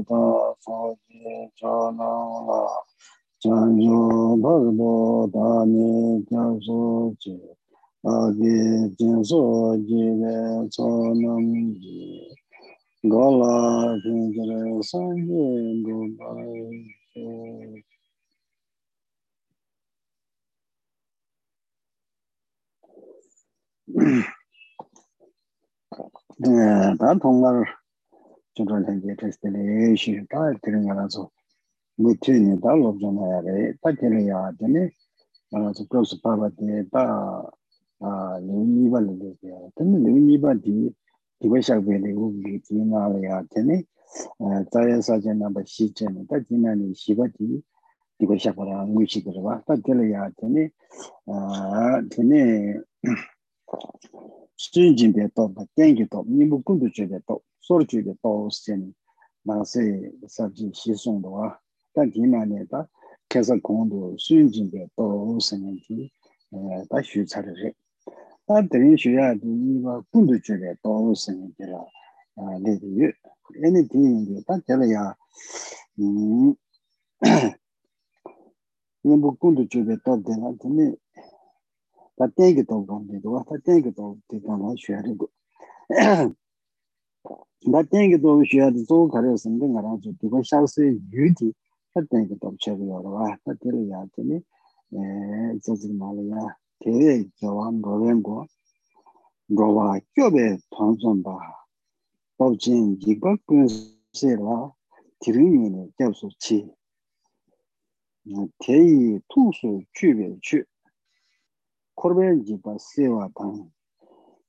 chu da fa ji cha na la chan yu bhar bo da ni kya su chi a gi jin su ji le cha nam ji ga la jin ji le san ji bu ba 다 통과를 chindro lenje testele ee shiri taa tiri nga razo ngu tiri nye taa lobzo na ya re taa tiri ya tene razo klosu paba te taa lewi nipa lele ya tene lewi nipa di diwa shakwe le ubi di nga le ya tene tsaya saja namba shi chene taa di nga le shiba di diwa shakwa ra ngu shi kirwa taa tiri ya tene tene sun jinpe top, tenki top, nimu kundu chebe top 도 시전에 다 지나니 시바디 이거 시작하라 무식으로 봐. 다 되려야 되네. 아, 되네. sui jin bia to, ba ten ki to, nimu kundu ju bia to, sor ju bia to sen, na se sab ji xi song do wa, ta di ma ne ta, kesa kundu sui jin bia to sen ki, ta xu cha de re. Ta derin xu ya di nimu kundu ju bia to sen ki la, le di yu. Eni di yin di, ta tela ya, nimu 나 땡게 도 쉬야 도 가려 선데 나랑 저 두고 샤스 유디 나 땡게 도 쳐고 여러와 나 들을 야더니 에 저질 말이야 대 저왕 거wen고 로와 껴베 tonson ba 법진 이거 군세라 드림이네 잡수치 대이 투수 취배취 코르벤지 바세와 당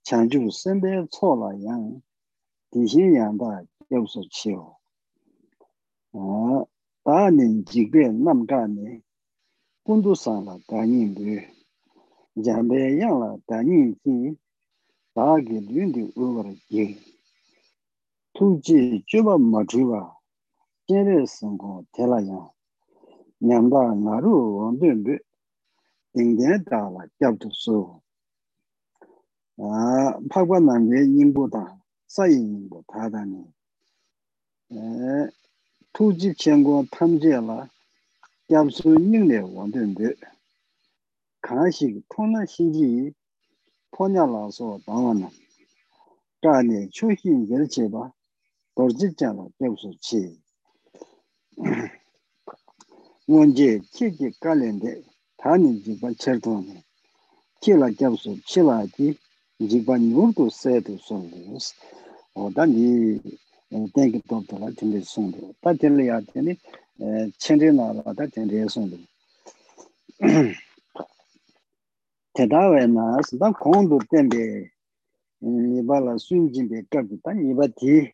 장주 선배 초라양 디신 양바 여기서 치요. 어, 다는 지게 남가네. 군도산라 다니부. 잠베 양라 다니지. 다게 륜디 오버 예. 투지 쭈바 마주바. 제레 성고 대라야. 냠바 나루 원된베. 인데다라 잡도소. 아, 파관남의 인보다 gyab su yīngle wāndun dē. Kāshī tōna xīngjī pōnyā lā sō dāwa nā. Gāni chūhī yir chē bā, dōrjī chāla gyab su chī. Wāngjē kī kī kāliān dē, 타니 지바 쳇도네 킬라 겹소 킬라디 지바 누르도 세도 손도스 어다니 땡기 돈도라 틴데 손도 빠텔리아 테니 첸데나라다 텐데 손도 테다웨나 스다 콘도 템베 니 oda ni tenki topto la tenri songdo ta tenri ya teni chenri na la ta tenri songdo tedawe na sida kondo tenbe nipa la sun jinbe kabdo ta nipa ti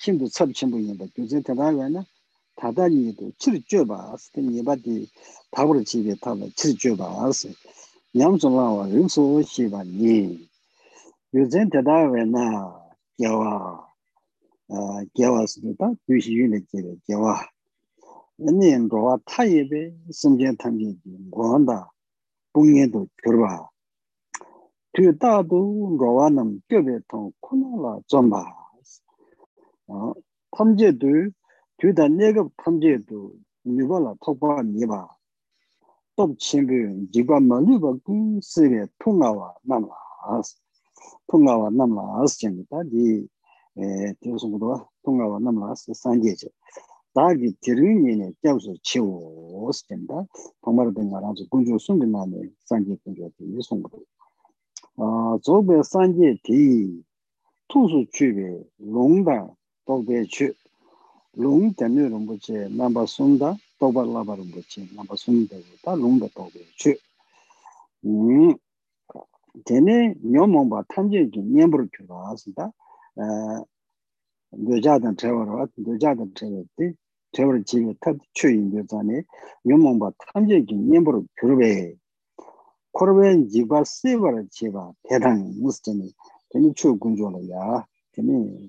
shimdo tsab chenpo nipa gyuze tedawe na tata nido chiri choba asa nipa ti tabura chibe tabla chiri choba asa nyamso lawa rinso shiba ni 요즘 대다외나 겨와 아 겨와스다 유시윤의 집에 겨와 너는 로와 타입에 심지어 탐지 원다 봉예도 들어봐 그 다도 로와는 껴베 통 코나라 좀봐 어 탐제도 그다 내가 탐제도 이거라 톡바 니바 또 친구 지가 많이 받고 쓰게 통화와 남아 통화와 남아 아스입니다 에 교수님도 통화와 남아 산제죠 다기 드르니네 껴서 치고 스텐다 정말 된 거라서 군주 숨기나네 산제 군주 이 송도 아 저배 산제 뒤 투수 취배 롱다 도배 취 lung tenu rumbuche namba sunda toba laba rumbuche namba sunda ta lungda tobe chu tene nyo mongba tanje ki nyemburu kyuwa asita dojadan trewara dojadan trewara ti trewara tene nyomongba 탐제기 nyembur kyuwa asida e, dyojadan trewarwa, dyojadan trewardi trewar jiwe tab chuyin dyozane nyomongba 탐제기 nyembur kyurwe. Korwe jigba sewar jiwa 대단 무스테니 tene chu gunjola ya tene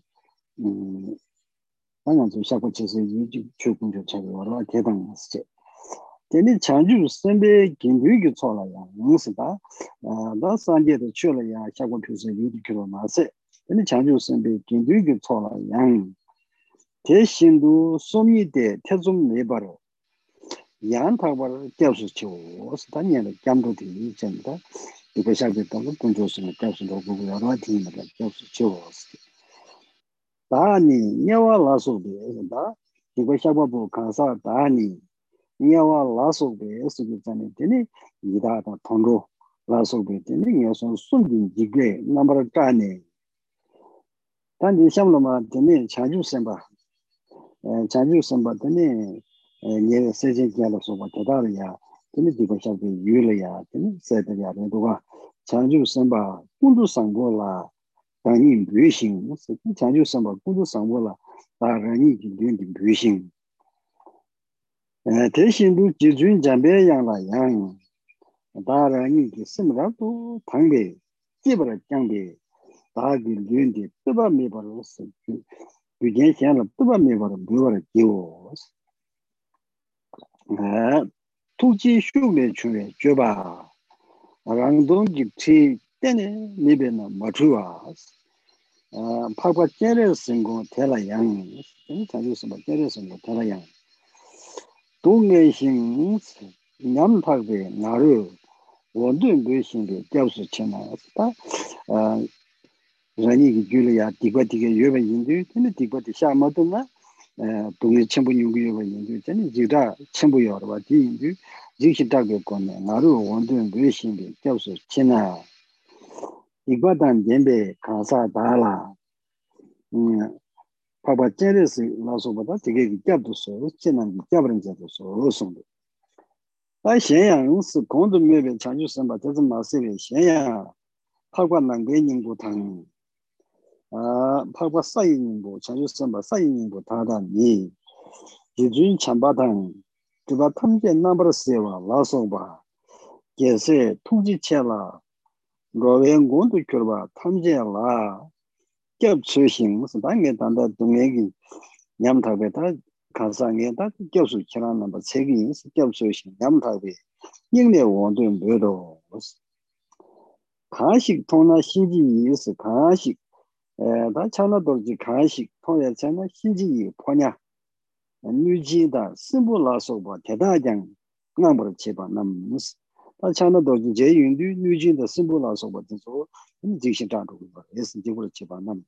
당연히 좀 샤고 제세 유지 주 군조 차고 와라 대단 무스테 teni chanju senpe genpyu ki tsola ya yungsi da da sanje da chola ya xakwa pyusa yudu kiro ma se. Teni chanju senpe genpyu ki tsola yang te shindu somyi de te zum nebaro yang takbar gyabsu chiwo osi da nyana gyamdo di yi chanda iba xakwa tango kunjo suna gyabsu do gugu yarwa di yi mada gyabsu chiwo osi da ni nyawa laso de da iba xakwa bu kansa da ni nyawa lasogwe esugi zane tene yidaa ta tongro lasogwe tene nga son sumjin jigwe nambar tane tani shamloma tene chaju senpa eh, chaju senpa tene eh, nye sechen kyala soba tadar ya. Tene digo shabde yule ya tene setar ya tene doga chaju senpa kundu sangbo la tani mbyu shing chaju senpa kundu sangbo la ta rani ki Eh, te shindu jizun jambe yangla yang, dara ngi simra tu tangbe, jibra jangbe, dagi lyundi tuba mibar usi, gyujen shenla tuba mibar mibar jiwos. Eh, Tukji shukme chunwe juba, rangdong jibchi tene mibe na machuwas. Eh, Pakwa jere singo tela yang, tene chanyu singo tela yang. 동해 신 남파게 나를 원든 배신게 잡수 쳐나왔다. 아 자니기 줄이야 디바디게 여배 인도 근데 디바디 샤마도나 동해 첨부 연구여 인도 전에 지다 첨부 여러 봐 디인도 지시다게 건네. 나를 원든 배신게 잡수 쳐나 이거단 덴베 가사 달라 음 yu shīngi, kiaw sō chēnā, tīkwa tān dēmbē kāsā tāla, pāpa chēnrē sī lā sō bātā, tīka kī kiab tō sō, chēnā kī kiab rāng chā tō sō, rō sōndu. Tā xiān yāng sī kōndu mē bē chāngchū sāmbā, tā sī mā sī bē xiān yāng, pāpa nāng bē nying gu tāng, 아 파과 사이닝 뭐 자주 선바 사이닝 뭐 다다니 기준 참바당 그바 탐제 넘버 세와 라소바 계세 통지체라 로웬군도 겨봐 탐제라 gyab tsu shing musa ta nge tanda dunga ki nyam thabe ta kansa nge ta gyab su kira namba tsegi yin si gyab tsu shing nyam thabe nyingne wangdun byodo musa kaashik tongna shinji yi si kaashik e, ta chana dorji kaashik tongya chana shinji yi ponya nyuji da simbu la soba teta kyang ngambar cheba nam musa tā chāna dōjī jē yun dū nū jīn dā sīmbū lā sōpa tī sō, tīm jīg shī chā rūgu bā, yé sī jīg wā chī bā nām.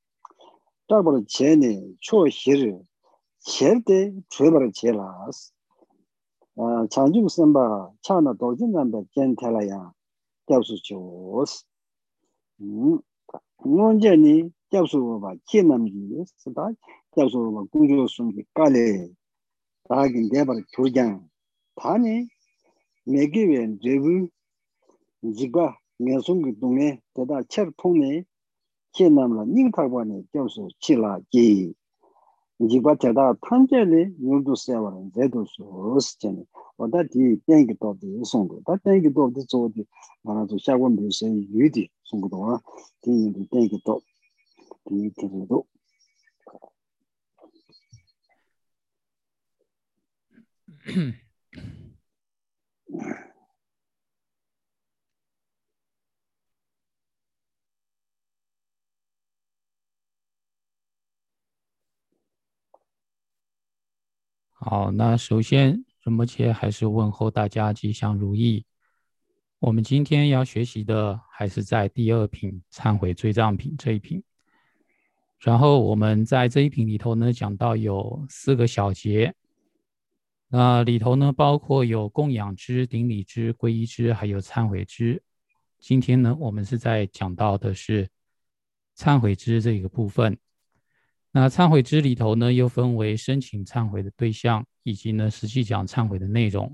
딱바로 제네 초히르 제르데 제바로 제라스. 아 장중 선바 차나 도진 남바 젠텔라야 잡수 조스. 음 문제니 잡수 봐 기남기 쓰다. 잡수 봐 구조 숨기 깔레. 다긴 대바로 교장. 다니 메기웬 제부 지가 내송기 동에 대다 철 통에 che namla ning tharpa ne kyamsu chi la ki jikpa chada tangche le nyungdu sewa rin zedu su rosi chene wada di tenki topdi songo da tenki topdi zo di mara zu shakwa mbi se yu di songo dowa di yindu tenki top di tenki do Mm-hmm. 好，那首先，仁波切还是问候大家吉祥如意。我们今天要学习的还是在第二品忏悔罪障品这一品。然后我们在这一品里头呢，讲到有四个小节，那里头呢包括有供养之、顶礼之、皈依之，还有忏悔之。今天呢，我们是在讲到的是忏悔之这个部分。那忏悔之里头呢，又分为申请忏悔的对象，以及呢实际讲忏悔的内容。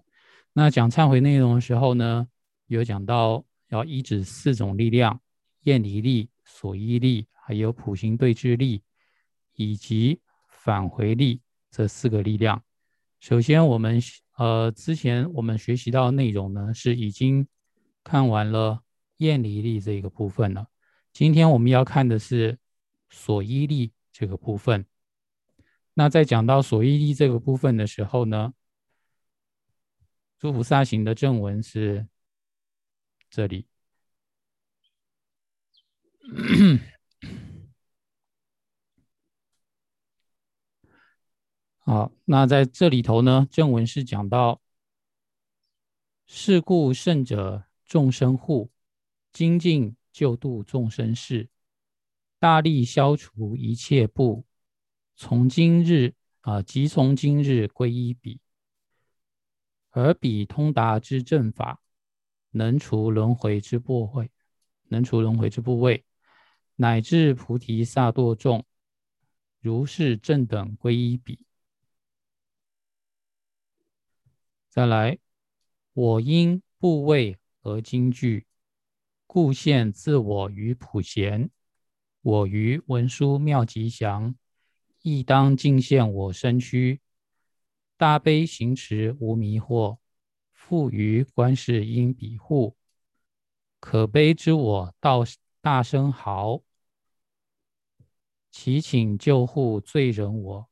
那讲忏悔内容的时候呢，有讲到要依止四种力量：厌离力、所依力。还有普行对峙力以及返回力这四个力量。首先，我们呃之前我们学习到的内容呢，是已经看完了厌离力这一个部分了。今天我们要看的是所依力这个部分。那在讲到所依力这个部分的时候呢，诸菩萨行的正文是这里。好，那在这里头呢，正文是讲到：是故圣者众生护，精进救度众生事，大力消除一切不。从今日啊，即从今日归依彼，而彼通达之正法，能除轮回之部位，能除轮回之部位，乃至菩提萨埵众，如是正等归依彼。再来，我因部位而惊惧，故现自我于普贤。我于文殊妙吉祥，亦当尽现我身躯。大悲行持无迷惑，复于观世音彼护。可悲之我道大声嚎，祈请救护罪人我。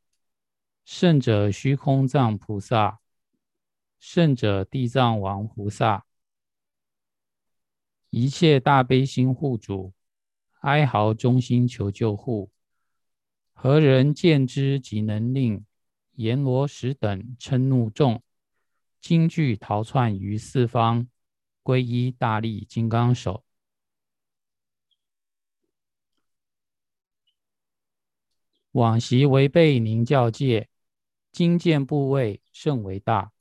圣者虚空藏菩萨。圣者地藏王菩萨，一切大悲心护主，哀嚎忠心求救护。何人见之即能令阎罗使等嗔怒众，惊惧逃窜于四方，皈依大力金刚手。往昔违背您教戒，今见部位甚为大。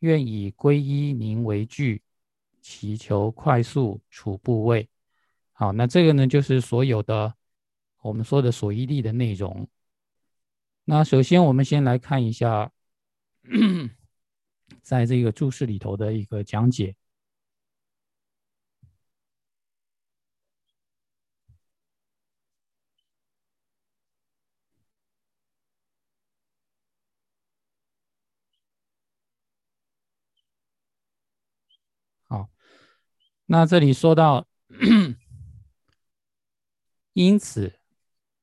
愿以皈依您为具，祈求快速处部位。好，那这个呢，就是所有的我们说的所依力的内容。那首先，我们先来看一下，在这个注释里头的一个讲解。好那这里说到，因此，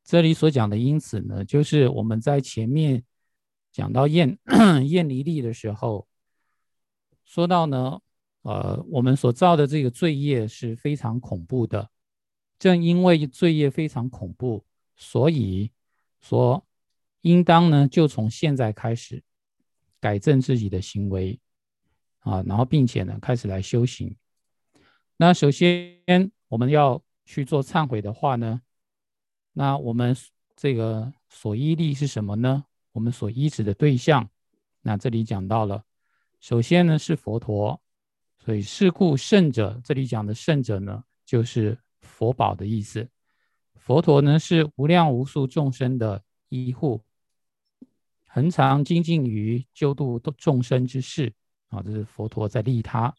这里所讲的因此呢，就是我们在前面讲到厌 厌离力的时候，说到呢，呃，我们所造的这个罪业是非常恐怖的。正因为罪业非常恐怖，所以说应当呢，就从现在开始改正自己的行为啊，然后并且呢，开始来修行。那首先我们要去做忏悔的话呢，那我们这个所依力是什么呢？我们所依止的对象，那这里讲到了，首先呢是佛陀，所以是故圣者，这里讲的圣者呢，就是佛宝的意思。佛陀呢是无量无数众生的依护，恒常精进于救度众生之事啊，这是佛陀在利他。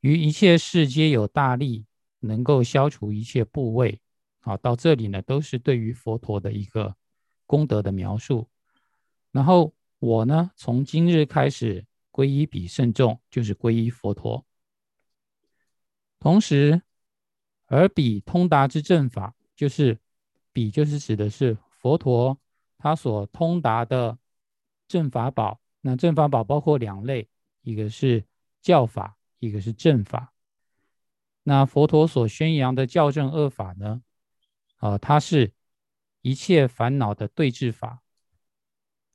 于一切事皆有大力，能够消除一切部位。好，到这里呢，都是对于佛陀的一个功德的描述。然后我呢，从今日开始皈依彼圣众，就是皈依佛陀。同时，而彼通达之正法，就是彼就是指的是佛陀他所通达的正法宝。那正法宝包括两类，一个是教法。一个是正法，那佛陀所宣扬的教正恶法呢？啊，它是一切烦恼的对治法，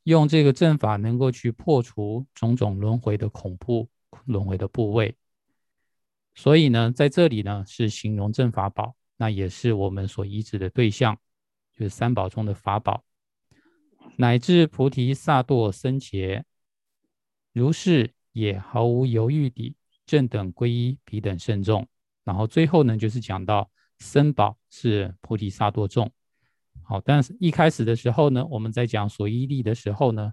用这个正法能够去破除种种轮回的恐怖、轮回的部位。所以呢，在这里呢是形容正法宝，那也是我们所移植的对象，就是三宝中的法宝，乃至菩提萨埵僧伽，如是也毫无犹豫地。正等皈依彼等圣众，然后最后呢，就是讲到僧宝是菩提萨埵众。好，但是一开始的时候呢，我们在讲所依力的时候呢，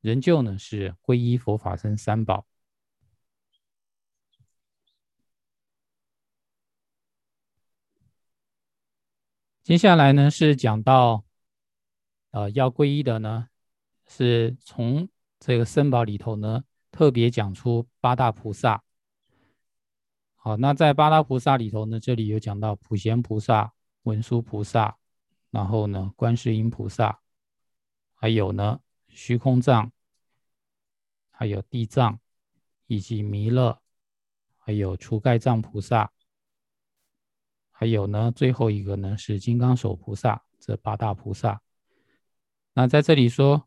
仍旧呢是皈依佛法僧三宝。接下来呢是讲到，呃，要皈依的呢，是从这个僧宝里头呢，特别讲出八大菩萨。好，那在八大菩萨里头呢，这里有讲到普贤菩萨、文殊菩萨，然后呢，观世音菩萨，还有呢，虚空藏，还有地藏，以及弥勒，还有除盖藏菩萨，还有呢，最后一个呢是金刚手菩萨，这八大菩萨。那在这里说，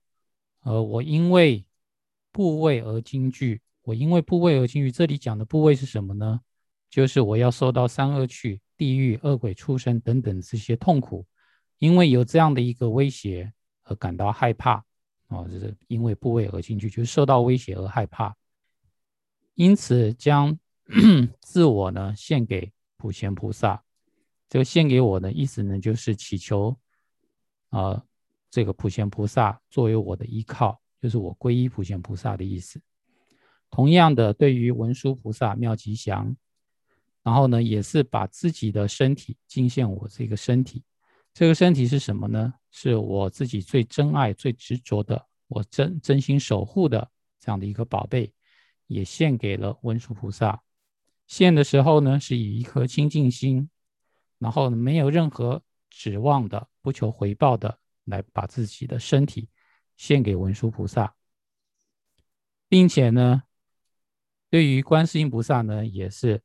呃，我因为部位而惊惧，我因为部位而惊惧。这里讲的部位是什么呢？就是我要受到三恶趣、地狱、恶鬼、畜生等等这些痛苦，因为有这样的一个威胁而感到害怕啊，就是因为部位而进去，就受到威胁而害怕，因此将 自我呢献给普贤菩萨。这个献给我的意思呢，就是祈求啊，这个普贤菩萨作为我的依靠，就是我皈依普贤菩萨的意思。同样的，对于文殊菩萨妙吉祥。然后呢，也是把自己的身体敬献我这个身体，这个身体是什么呢？是我自己最珍爱、最执着的，我真真心守护的这样的一个宝贝，也献给了文殊菩萨。献的时候呢，是以一颗清净心，然后没有任何指望的、不求回报的，来把自己的身体献给文殊菩萨，并且呢，对于观世音菩萨呢，也是。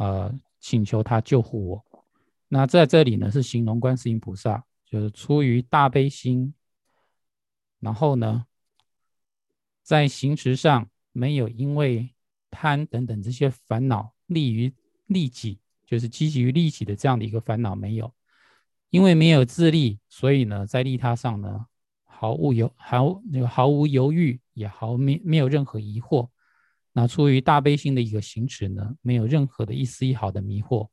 呃，请求他救护我。那在这里呢，是形容观世音菩萨，就是出于大悲心，然后呢，在行持上没有因为贪等等这些烦恼利于利己，就是积极于利己的这样的一个烦恼没有。因为没有自利，所以呢，在利他上呢，毫无犹毫那个毫无犹豫，也毫没没有任何疑惑。那出于大悲心的一个行持呢，没有任何的一丝一毫的迷惑。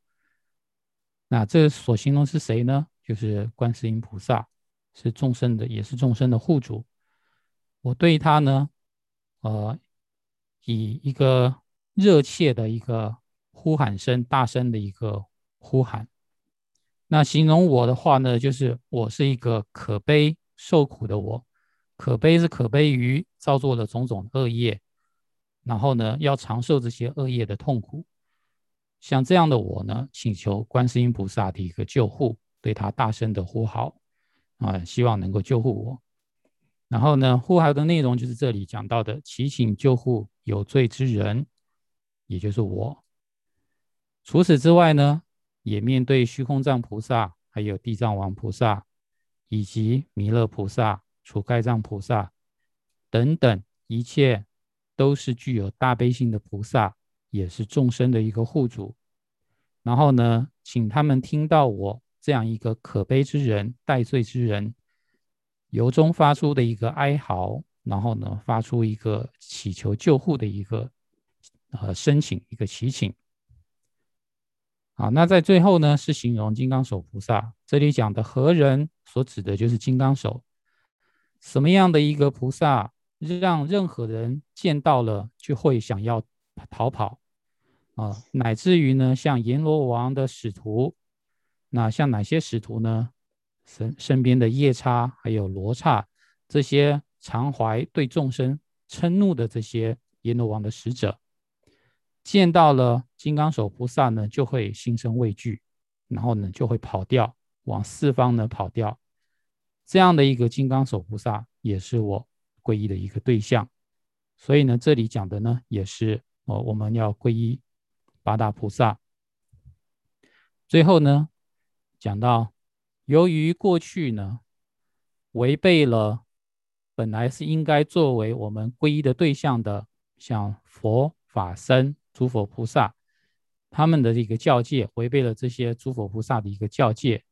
那这所形容是谁呢？就是观世音菩萨，是众生的，也是众生的护主。我对他呢，呃，以一个热切的一个呼喊声，大声的一个呼喊。那形容我的话呢，就是我是一个可悲受苦的我，可悲是可悲于造作了种种恶业。然后呢，要长受这些恶业的痛苦，像这样的我呢，请求观世音菩萨的一个救护，对他大声的呼号，啊，希望能够救护我。然后呢，呼号的内容就是这里讲到的，祈请救护有罪之人，也就是我。除此之外呢，也面对虚空藏菩萨，还有地藏王菩萨，以及弥勒菩萨、除盖藏菩萨等等一切。都是具有大悲心的菩萨，也是众生的一个护主。然后呢，请他们听到我这样一个可悲之人、戴罪之人，由衷发出的一个哀嚎，然后呢，发出一个祈求救护的一个呃申请，一个祈请。好，那在最后呢，是形容金刚手菩萨。这里讲的何人所指的就是金刚手，什么样的一个菩萨？让任何人见到了就会想要逃跑啊，乃至于呢，像阎罗王的使徒，那像哪些使徒呢？身身边的夜叉还有罗刹这些常怀对众生嗔怒的这些阎罗王的使者，见到了金刚手菩萨呢，就会心生畏惧，然后呢就会跑掉，往四方呢跑掉。这样的一个金刚手菩萨也是我。皈依的一个对象，所以呢，这里讲的呢，也是哦，我们要皈依八大菩萨。最后呢，讲到由于过去呢，违背了本来是应该作为我们皈依的对象的，像佛法僧、诸佛菩萨他们的一个教戒，违背了这些诸佛菩萨的一个教戒，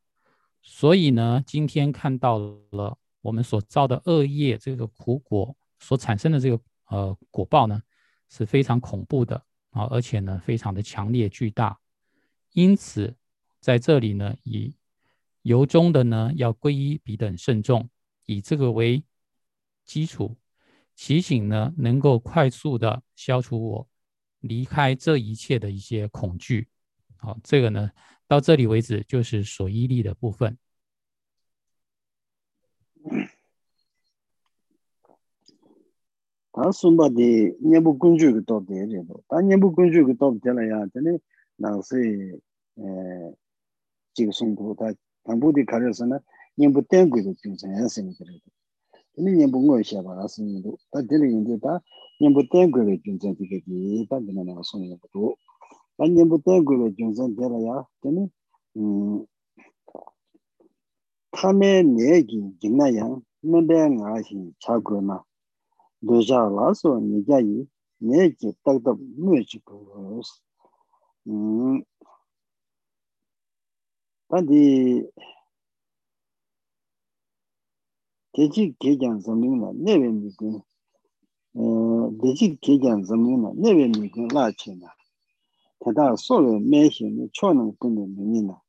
所以呢，今天看到了。我们所造的恶业，这个苦果所产生的这个呃果报呢，是非常恐怖的啊，而且呢，非常的强烈巨大。因此，在这里呢，以由衷的呢，要皈依彼等慎重，以这个为基础，祈请呢，能够快速的消除我离开这一切的一些恐惧。好，这个呢，到这里为止就是所依力的部分。 다 숨바디 녀부 군주기 또 되래도. 다 녀부 군주기 또 되나야. 되네. 나세 에 지금 송도 다 담보디 가려서나 녀부 땡고도 진짜 했으니 그래도 근데 녀부 뭐 시야 봐라스니도 다 들리는데 다 녀부 땡고도 진짜 되게 다. 되나 나서 녀부도. 다 녀부 땡고도 진짜 되라야 되네. 음 타메 내기 진나야 근데 나시 차고나 도자라서 니가이 내기 딱도 무지고 음 단디 계지 계장 점링나 내면이고 어 계지 계장 점링나 내면이고 라치나 대다 소를 매신의 초능 끊는 민이나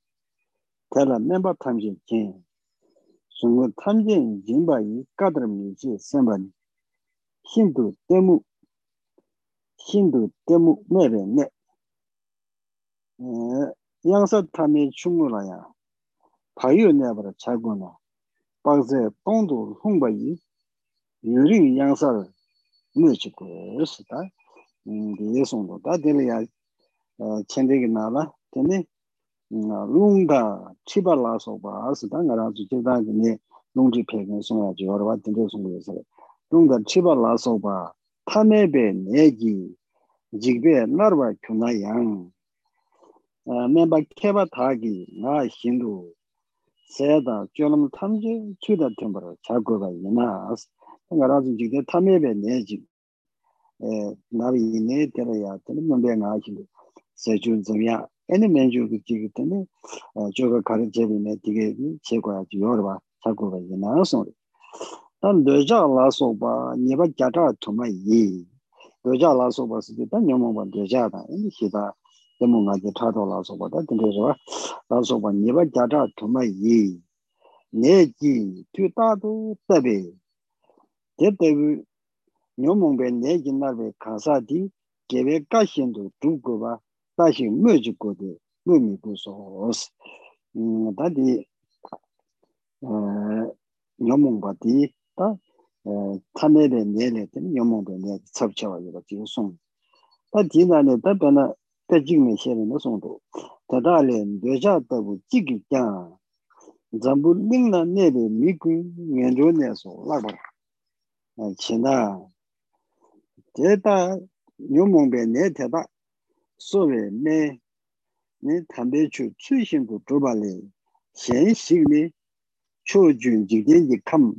대라 멤버 탐진 진 sungu tamjen jinba yi kadram niji senpa ni. Hindu temu hindu temu mebe ne eh, yangsa tami chungu la ya. Payu nebara chago na. Bagze tongdu hungba yi yuri yangsa me chigo esi ta. Mm, ye songdo ta dili ya eh, chendegi na la teni 롱다 치바 라소바 아스다 나라주 제다기네 롱지 폐근 송야 저러와 된데 송고서 롱다 치바 라소바 타메베 내기 지베 나르바 큐나양 아 멤버 케바 타기 나 힌두 세다 쫄음 탐지 추다 템버로 자고가 이나 나라주 지게 타메베 내기 에 나비 네 데려야 되는 멤버 나하신데 세준 점이야 애니 맨주 그 지기 때문에 어 저거 가르 제비네 되게 제거야 주요로 봐 자고가 이제 나서 난 너자 라서 봐 니가 자자 도마 이 너자 라서 봐서 일단 영문 봐 너자다 이 시다 영문 가지 타도 라서 봐다 근데서 라서 봐 니가 자자 도마 이 내지 뒤다도 때베 제때 영문 배 내지 나베 가사디 계획 가신도 두고 봐 다시 뭐지 거기 뭐미 부서스 음 다디 어 녀몽바디 다 타메레 내레 된 녀몽도 내 첩쳐와 이거 지송 다디나네 다변나 대직메 셰는 송도 다달레 뇌자다고 지기자 잠부 닝나 내레 미구 년조내서 라바 아 지나 대다 녀몽베 내 대다 소베 네 네, 담배추 추신도 도발이 현식이 초준 지gen지 감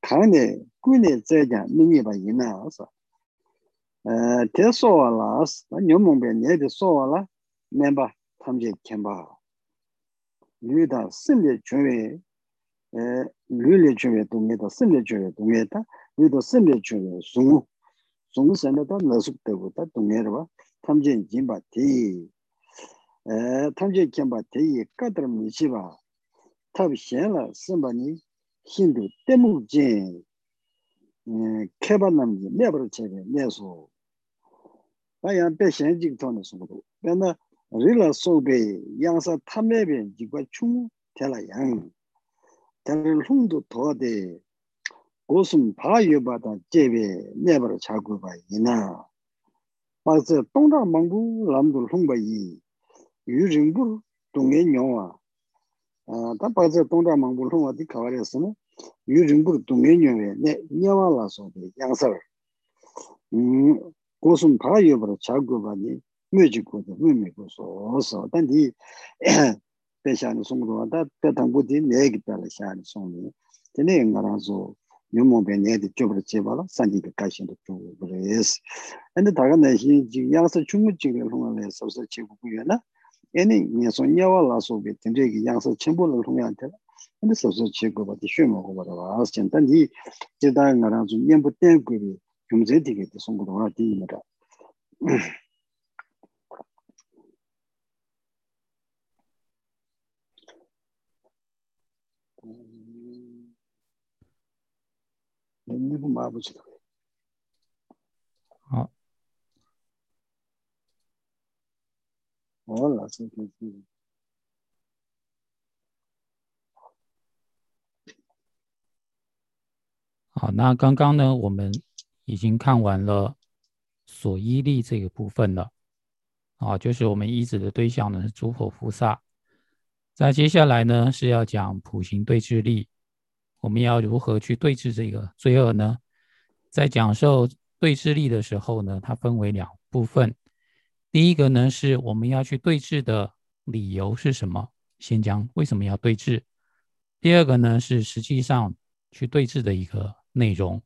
강내 군내 제자 민이바 이나서 에 대소와라스 녀몽베 내데 소와라 멤버 탐제 캠바 류다 신뢰 주에 에 류례 주에 동네도 신뢰 주에 동네다 류도 신뢰 주에 송 송선에다 넣었다고 동네로 탐진 진바 디 에, 탐진 진바 디 까들 미시바 탑시엔라 심바니 힌두 때무진 에, 케바남지 내버려 제게 내서 아야 배신직 돈의 속도 내가 릴라 소베 양사 탐매변 지과 충 될라 양 다른 홍도 더대 고슴 바여바다 제베 내버려 자고 봐 이나 맞아 동다 망부 람도 홍바이 유진부 동에 녀와 아다 맞아 동다 망부 홍와 디카와레스는 유진부 동에 녀에 네 녀와라서 양서 음 고슴 바여버려 자고 봐니 뮤직고도 뮤미고서 단디 배샤는 송도다 배당부디 내기 따라 샤는 송이 되네 인가라서 유모베 내도 쪽으로 제발 산지가 가신도 쪽으로 그래서 근데 다가 내신 지금 양서 중국 지금 통화를 해서 제국구에나 얘네 녀선 야와라서 그때 되게 양서 첨부를 통해한테 근데 소소 제거 받이 쉬먹어 봐라 알았지 단지 제다가랑 좀 연부 때그리 경제 되게 송고도 하디 起的。好，哦，那是可以。好，那刚刚呢，我们已经看完了所依力这个部分了。啊，就是我们依止的对象呢是诸佛菩萨。在接下来呢是要讲普行对治力。我们要如何去对峙这个罪恶呢？在讲授对峙力的时候呢，它分为两部分。第一个呢，是我们要去对峙的理由是什么？先讲为什么要对峙。第二个呢，是实际上去对峙的一个内容。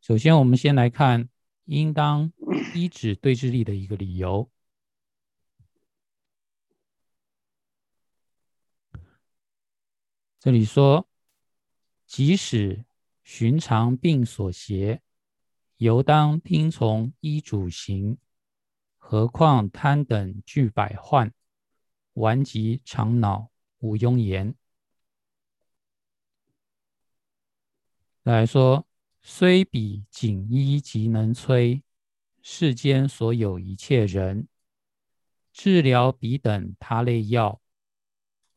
首先，我们先来看应当依止对峙力的一个理由。这里说，即使寻常病所邪，犹当听从医主行。何况贪等具百患，顽疾长恼无庸言。来说，虽彼锦衣即能摧世间所有一切人，治疗彼等他类药。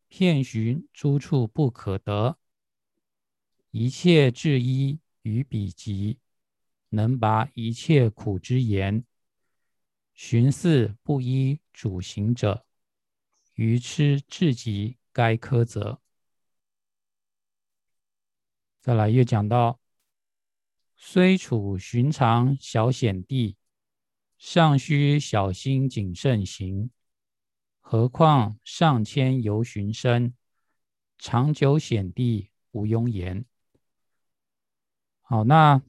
遍寻诸处不可得，一切治医于彼极，能拔一切苦之言。寻思不依主行者，愚痴至极该苛责。再来又讲到，虽处寻常小险地，尚需小心谨慎行。何况上千游寻声，长久险地无庸言。好，那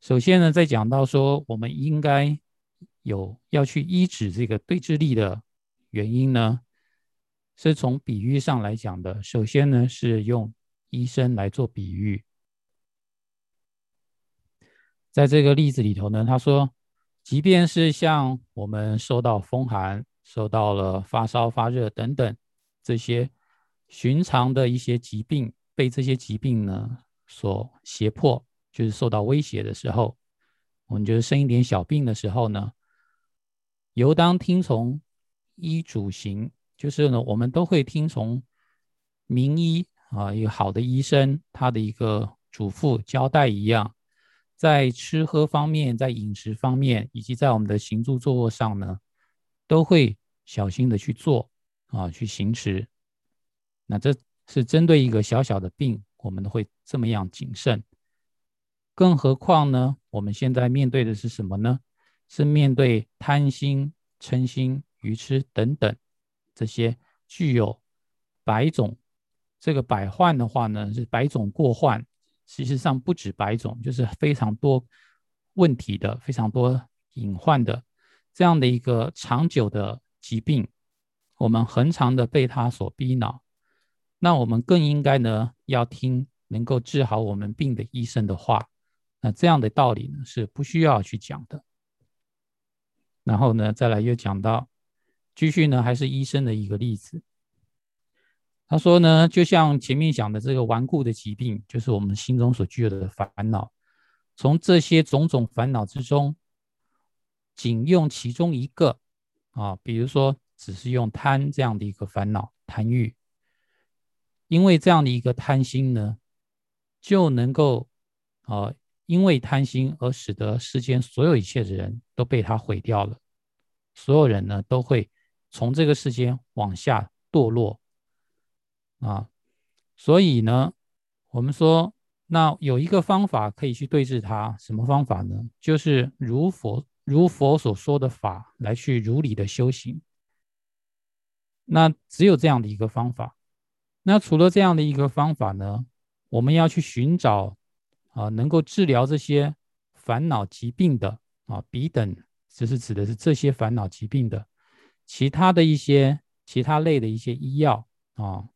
首先呢，在讲到说我们应该有要去医治这个对峙力的原因呢，是从比喻上来讲的。首先呢，是用医生来做比喻，在这个例子里头呢，他说，即便是像我们受到风寒。受到了发烧、发热等等这些寻常的一些疾病，被这些疾病呢所胁迫，就是受到威胁的时候，我们就是生一点小病的时候呢，由当听从医嘱行，就是呢，我们都会听从名医啊，一个好的医生他的一个嘱咐交代一样，在吃喝方面，在饮食方面，以及在我们的行住坐卧上呢，都会。小心的去做啊，去行持。那这是针对一个小小的病，我们会这么样谨慎。更何况呢，我们现在面对的是什么呢？是面对贪心、嗔心、愚痴等等这些具有百种这个百患的话呢，是百种过患。事实上不止百种，就是非常多问题的、非常多隐患的这样的一个长久的。疾病，我们恒常的被他所逼恼，那我们更应该呢，要听能够治好我们病的医生的话。那这样的道理呢，是不需要去讲的。然后呢，再来又讲到，继续呢，还是医生的一个例子。他说呢，就像前面讲的这个顽固的疾病，就是我们心中所具有的烦恼。从这些种种烦恼之中，仅用其中一个。啊，比如说，只是用贪这样的一个烦恼，贪欲，因为这样的一个贪心呢，就能够啊，因为贪心而使得世间所有一切的人都被他毁掉了，所有人呢都会从这个世间往下堕落啊，所以呢，我们说，那有一个方法可以去对治它，什么方法呢？就是如佛。如佛所说的法来去如理的修行，那只有这样的一个方法。那除了这样的一个方法呢，我们要去寻找啊，能够治疗这些烦恼疾病的啊，彼等，这是指的是这些烦恼疾病的其他的一些其他类的一些医药啊，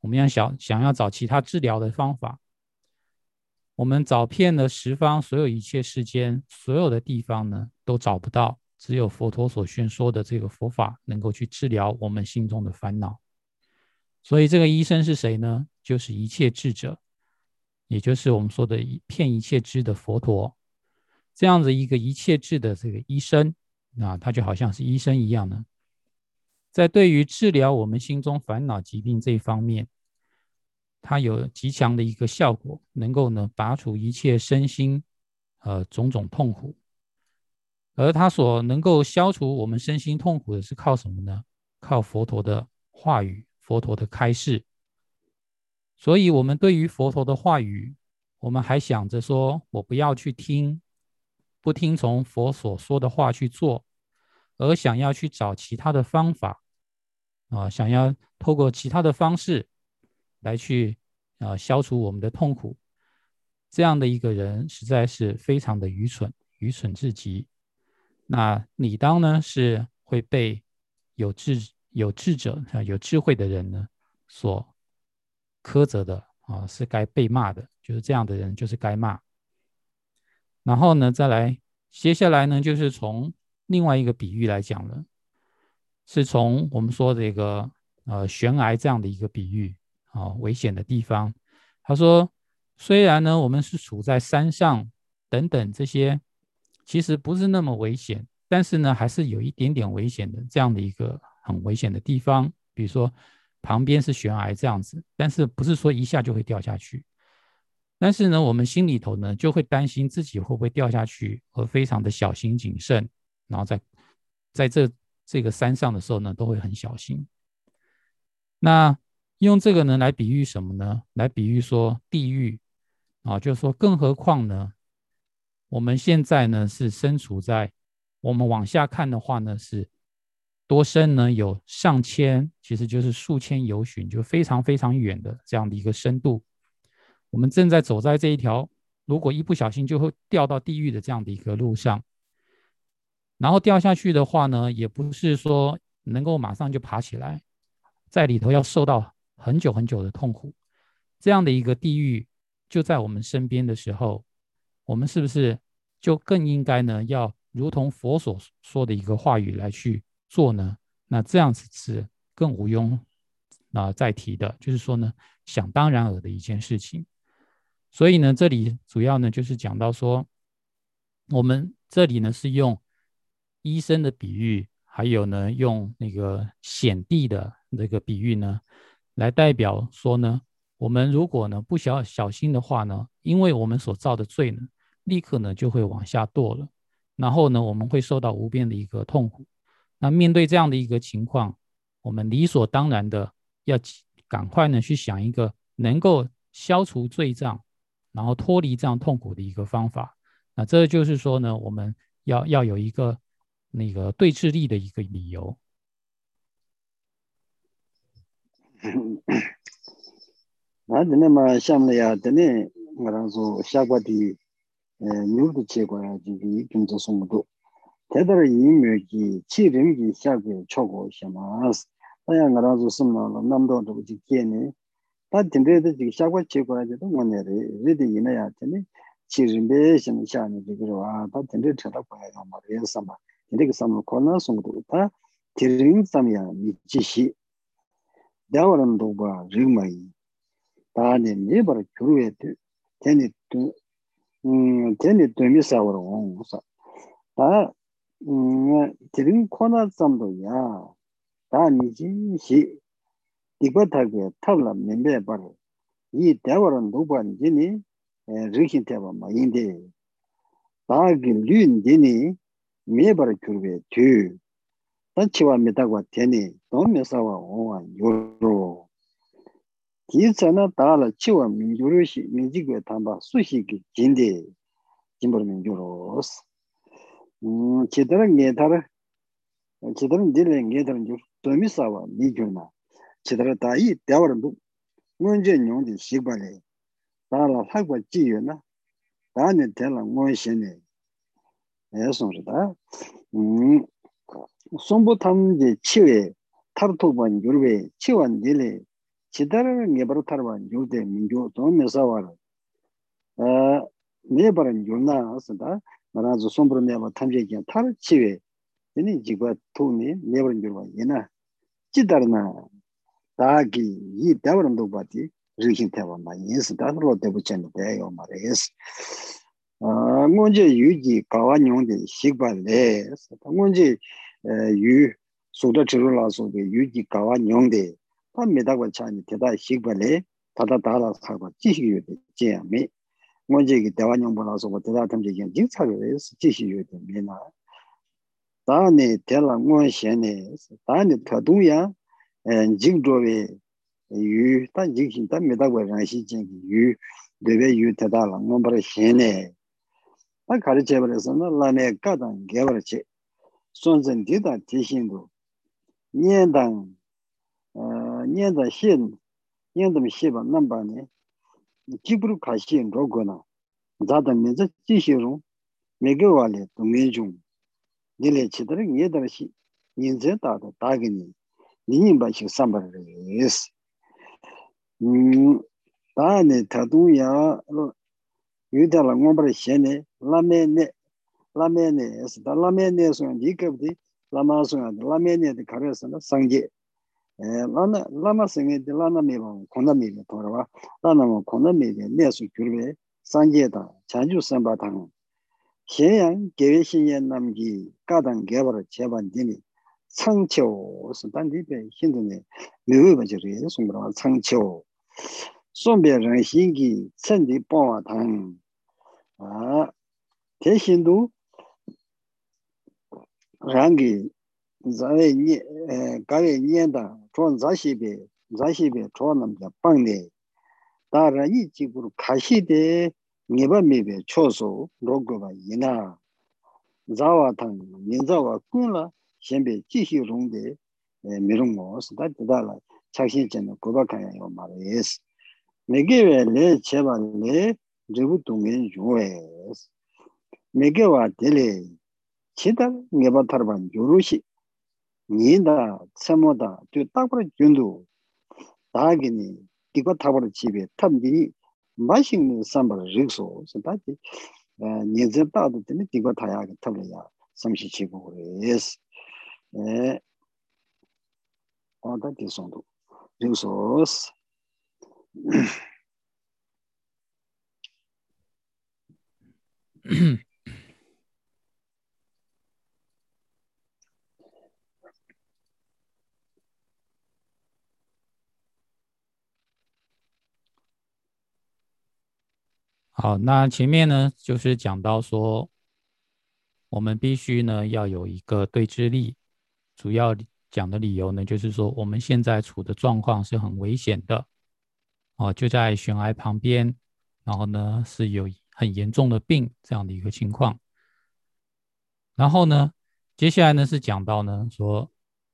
我们要想想要找其他治疗的方法。我们找遍了十方所有一切世间所有的地方呢，都找不到，只有佛陀所宣说的这个佛法能够去治疗我们心中的烦恼。所以这个医生是谁呢？就是一切智者，也就是我们说的一片一切智的佛陀。这样子一个一切智的这个医生啊，他就好像是医生一样呢，在对于治疗我们心中烦恼疾病这一方面。它有极强的一个效果，能够呢拔除一切身心，呃种种痛苦。而它所能够消除我们身心痛苦的是靠什么呢？靠佛陀的话语，佛陀的开示。所以，我们对于佛陀的话语，我们还想着说，我不要去听，不听从佛所说的话去做，而想要去找其他的方法，啊，想要透过其他的方式。来去啊消除我们的痛苦，这样的一个人实在是非常的愚蠢，愚蠢至极。那理当呢是会被有智有智者啊有智慧的人呢所苛责的啊，是该被骂的，就是这样的人就是该骂。然后呢，再来接下来呢，就是从另外一个比喻来讲了，是从我们说这个呃悬崖这样的一个比喻啊，危险的地方。他说。虽然呢，我们是处在山上等等这些，其实不是那么危险，但是呢，还是有一点点危险的这样的一个很危险的地方。比如说旁边是悬崖这样子，但是不是说一下就会掉下去。但是呢，我们心里头呢就会担心自己会不会掉下去，而非常的小心谨慎，然后在在这这个山上的时候呢，都会很小心。那用这个呢来比喻什么呢？来比喻说地狱。啊，就是说，更何况呢？我们现在呢是身处在，我们往下看的话呢是多深呢？有上千，其实就是数千游巡，就非常非常远的这样的一个深度。我们正在走在这一条，如果一不小心就会掉到地狱的这样的一个路上。然后掉下去的话呢，也不是说能够马上就爬起来，在里头要受到很久很久的痛苦，这样的一个地狱。就在我们身边的时候，我们是不是就更应该呢？要如同佛所说的一个话语来去做呢？那这样子是更无庸啊再提的，就是说呢，想当然尔的一件事情。所以呢，这里主要呢就是讲到说，我们这里呢是用医生的比喻，还有呢用那个显地的那个比喻呢，来代表说呢。我们如果呢不小小心的话呢，因为我们所造的罪呢，立刻呢就会往下堕了，然后呢我们会受到无边的一个痛苦。那面对这样的一个情况，我们理所当然的要赶快呢去想一个能够消除罪障，然后脱离这样痛苦的一个方法。那这就是说呢，我们要要有一个那个对峙力的一个理由。ā tēne mā xiām nā yā tēne ngā rā sō xiā kwa tī nyūr tu chē kwa yā jī kī kīm tsa sōng 대다라 이묘기 치림기 시작이 초고 샤마스. 아야 나라조 숨나로 남도도 지께니 다 딘데도 지 샤과 제거하지도 뭐네리 리디 이나야 되니 치림베 샤니 되기로와 다 딘데 쳐다 봐야 말이야. 삼바 딘데 그 삼로 코나 송도 다 디링 삼이야. 미치시. 대화람도 봐 리마이 다네. 네버 교류에 되니 음 되니 되미 사워로 온다 지금 코나 점도야. 다 니지 시 이거다게 털라 멤베 바로. 이 대화는 누구한 지니 에 리힌 대화 마인데. 다기 륜디니 메버 교회 뒤. 단치와 메다고 되니 너무 싸워 오와 요로 기차나 달아 치와 민주르시 민지게 담바 수시기 진데 진보르 민주로스 chidara nge tara chidara dili nge tara nyo tomi sawa mi gyo na chidara ta i dewar mbu ngonje nyongdi shikpa le ta la lakwa chi yo na ta ne tela ngon she ne e son shi ta sombo tam je chiwe tar tokwa nyurwe chiwa dili chidara nge bar tarwa nyurde mi gyo tomi sawa ra ne bar nyurna asa ta 될라 뭐시네 애송르다 음 sombo tam je chiwe tar to ban yurwe chiwan dile chidara ngebaru tarwa yurde mingyo to mesawara ngebaru yurna asada marazu sombro neba tamze kya tar chiwe yini jigwa tohni ngebaru yurwa yina chidara na daagi yi dewaru ndogba di rikhin tewa ma yinsi dada lo debu chani deyo ma res ngonje yu ji kawa nyongde shikba le ngonje yu sota chiru la sobe yu ji kawa nyongde tā mēdāgwa chāni tētā xīkpa lē tātā tālā sākwa jīshī yuwa jīyā mē ngō jī kī tēwā nyōngbō lā sōkwa tētā tam jī kī jīk sākwa lē sī jīshī 먼저기 대화용 보나서 뭐 대다 탐지기 직차게 해서 지시요 됩니다. 다네 대라 원신에 다네 더도야. 직조에 유 단직신 단 메다고랑 시진기 유 되베 유 대다라 넘버 신에 아 가르쳐 버려서는 라네 까단 개버치 손전 디다 지신도. 년당 어 년다 신 년도 시바 넘바네. jibru kashi rogo na zada menza jishi rung mege wale dungi chung nile chidara nye darashi yinze dada dagini nini bashi sambar res dani tatu ya yudala ngombar shene lame ne lame ne es da lame ne suyan di kabdi lama suyan lame ne di karesana sangye. 라나 라마 생에 라나 메고 콘다 메고 돌아와 라나 뭐 콘다 메게 내수 줄베 산제다 자주 선바당 계양 계획신에 남기 까당 개발 제반 되니 창초 단디베 힘드네 매우 번지리 송그라 창초 손별은 신기 천디 뽕와당 아 대신도 랑기 자네 니 가게 니엔다 chon zashibe, zashibe chon namja pangde, dara yi chiguru kashide ngeba mebe choso rogoba yina. Zawa tang, ninzawa kunla shenbe jihi rongde mirungo e, sida didala chakshin chena goba kaya yo mara yes. Megewe le cheba le ribu tungen yo es. Megewa dele, chida ngeba tarban yorushi 니다 세모다 저 딱으로 준도 다기니 이거 타버려 집에 탐디 마싱 삼바 릭소 선다지 니제 따도 되는 이거 타야 탑려야 삼시 치고 그래스 네 어다 디송도 릭소스 好，那前面呢，就是讲到说，我们必须呢要有一个对峙力。主要讲的理由呢，就是说我们现在处的状况是很危险的，哦，就在悬崖旁边，然后呢是有很严重的病这样的一个情况。然后呢，接下来呢是讲到呢说，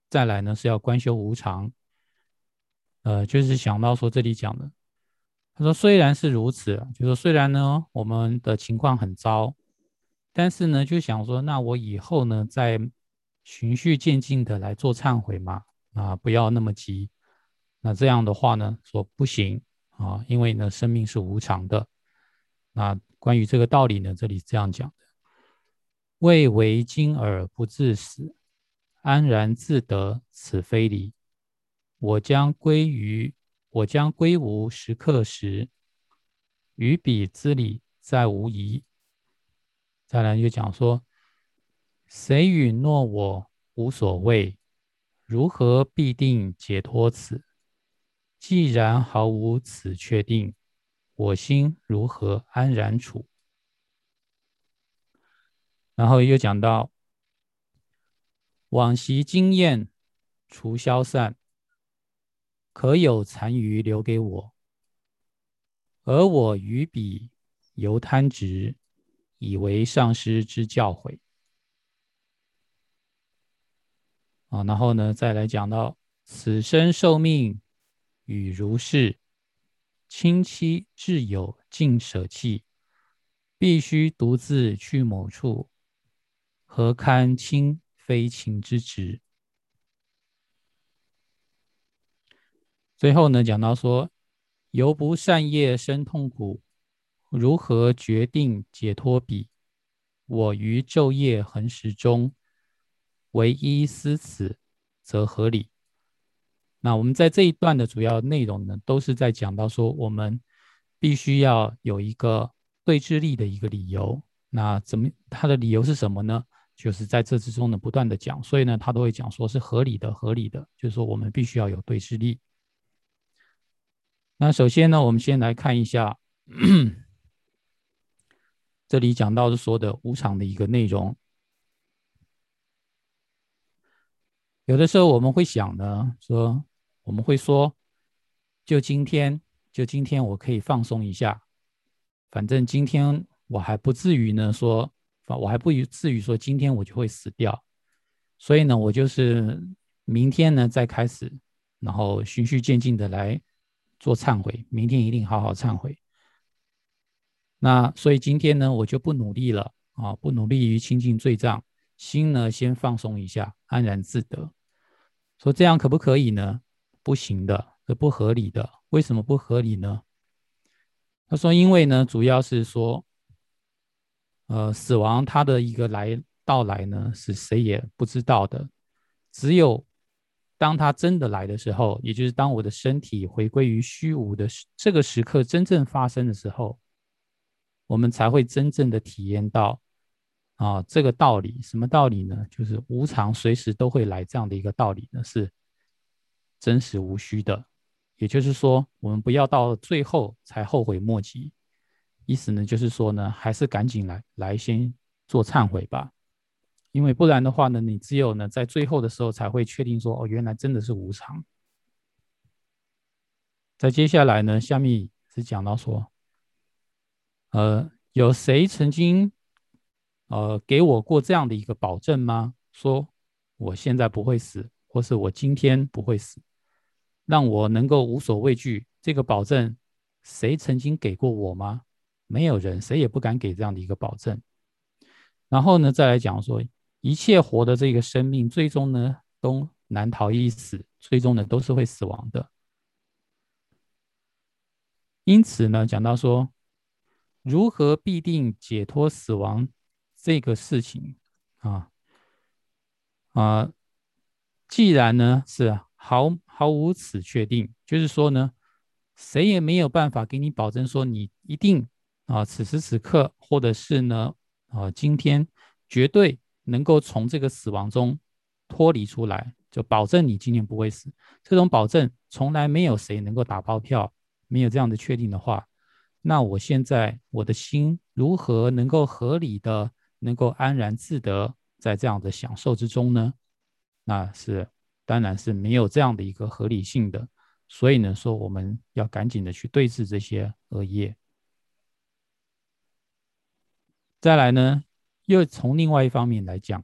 再来呢是要观修无常，呃，就是想到说这里讲的。他说：“虽然是如此，就说虽然呢，我们的情况很糟，但是呢，就想说，那我以后呢，再循序渐进的来做忏悔嘛，啊，不要那么急。那这样的话呢，说不行啊，因为呢，生命是无常的。那关于这个道理呢，这里这样讲的：未为今而不自死，安然自得，此非理。我将归于。”我将归无时刻时，于彼之理再无疑。再来就讲说，谁允诺我无所谓？如何必定解脱此？既然毫无此确定，我心如何安然处？然后又讲到，往昔经验除消散。可有残余留给我，而我于彼犹贪执，以为上师之教诲。啊，然后呢，再来讲到此生受命与如是，亲戚挚友尽舍弃，必须独自去某处，何堪亲非情之职？最后呢，讲到说，由不善业生痛苦，如何决定解脱彼？我于昼夜恒时中，唯一思此，则合理。那我们在这一段的主要内容呢，都是在讲到说，我们必须要有一个对峙力的一个理由。那怎么，他的理由是什么呢？就是在这之中呢，不断的讲，所以呢，他都会讲说是合理的，合理的，就是说我们必须要有对峙力。那首先呢，我们先来看一下 这里讲到的说的无常的一个内容。有的时候我们会想呢，说我们会说，就今天，就今天我可以放松一下，反正今天我还不至于呢，说，我还不至于说今天我就会死掉，所以呢，我就是明天呢再开始，然后循序渐进的来。做忏悔，明天一定好好忏悔。那所以今天呢，我就不努力了啊，不努力于清净罪障，心呢先放松一下，安然自得。说这样可不可以呢？不行的，是不合理的。为什么不合理呢？他说，因为呢，主要是说，呃，死亡它的一个来到来呢，是谁也不知道的，只有当他真的来的时候，也就是当我的身体回归于虚无的这个时刻真正发生的时候。我们才会真正的体验到啊，这个道理，什么道理呢？就是无常随时都会来这样的一个道理呢，是真实无虚的。也就是说，我们不要到最后才后悔莫及。意思呢，就是说呢，还是赶紧来来先做忏悔吧，因为不然的话呢，你只有呢在最后的时候才会确定说，哦，原来真的是无常。在接下来呢，下面是讲到说。呃，有谁曾经呃给我过这样的一个保证吗？说我现在不会死，或是我今天不会死，让我能够无所畏惧？这个保证谁曾经给过我吗？没有人，谁也不敢给这样的一个保证。然后呢，再来讲说，一切活的这个生命，最终呢都难逃一死，最终呢都是会死亡的。因此呢，讲到说。如何必定解脱死亡这个事情啊啊，既然呢是毫毫无此确定，就是说呢，谁也没有办法给你保证说你一定啊此时此刻或者是呢啊今天绝对能够从这个死亡中脱离出来，就保证你今天不会死。这种保证从来没有谁能够打包票，没有这样的确定的话。那我现在我的心如何能够合理的、能够安然自得在这样的享受之中呢？那是当然是没有这样的一个合理性的。所以呢，说我们要赶紧的去对峙这些恶业。再来呢，又从另外一方面来讲，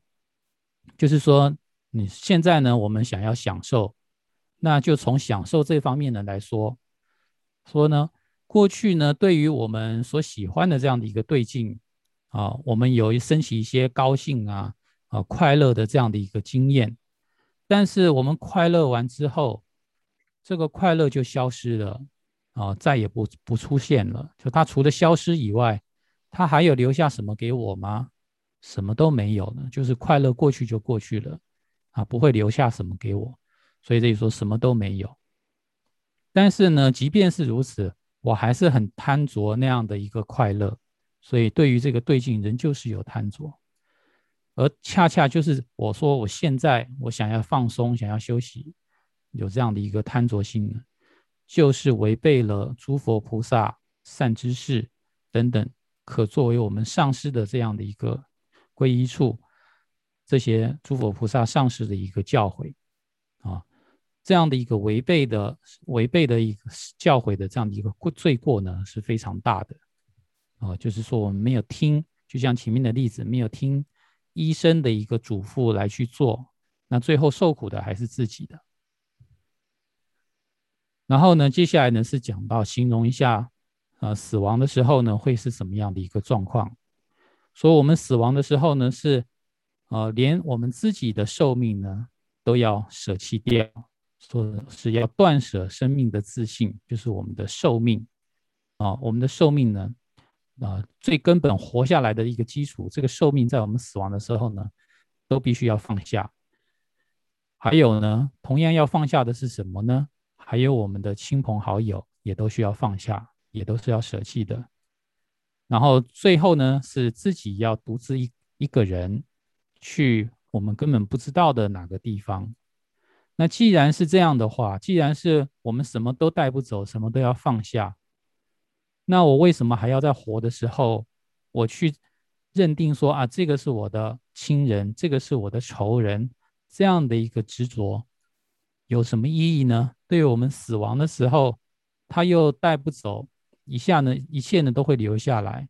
就是说你现在呢，我们想要享受，那就从享受这方面呢来说，说呢。过去呢，对于我们所喜欢的这样的一个对境啊，我们有升起一些高兴啊、啊快乐的这样的一个经验，但是我们快乐完之后，这个快乐就消失了啊，再也不不出现了。就它除了消失以外，它还有留下什么给我吗？什么都没有呢，就是快乐过去就过去了啊，不会留下什么给我，所以这里说什么都没有。但是呢，即便是如此。我还是很贪着那样的一个快乐，所以对于这个对境，仍旧是有贪着，而恰恰就是我说我现在我想要放松，想要休息，有这样的一个贪着心呢，就是违背了诸佛菩萨善知识等等可作为我们上师的这样的一个皈依处，这些诸佛菩萨上师的一个教诲啊。这样的一个违背的、违背的一个教诲的这样的一个过罪过呢，是非常大的。啊，就是说我们没有听，就像前面的例子，没有听医生的一个嘱咐来去做，那最后受苦的还是自己的。然后呢，接下来呢是讲到形容一下，呃，死亡的时候呢会是什么样的一个状况？说我们死亡的时候呢是，呃，连我们自己的寿命呢都要舍弃掉。说是要断舍生命的自信，就是我们的寿命啊，我们的寿命呢，啊，最根本活下来的一个基础，这个寿命在我们死亡的时候呢，都必须要放下。还有呢，同样要放下的是什么呢？还有我们的亲朋好友也都需要放下，也都是要舍弃的。然后最后呢，是自己要独自一一个人去我们根本不知道的哪个地方。那既然是这样的话，既然是我们什么都带不走，什么都要放下，那我为什么还要在活的时候，我去认定说啊，这个是我的亲人，这个是我的仇人，这样的一个执着有什么意义呢？对于我们死亡的时候，他又带不走，一下呢，一切呢都会留下来，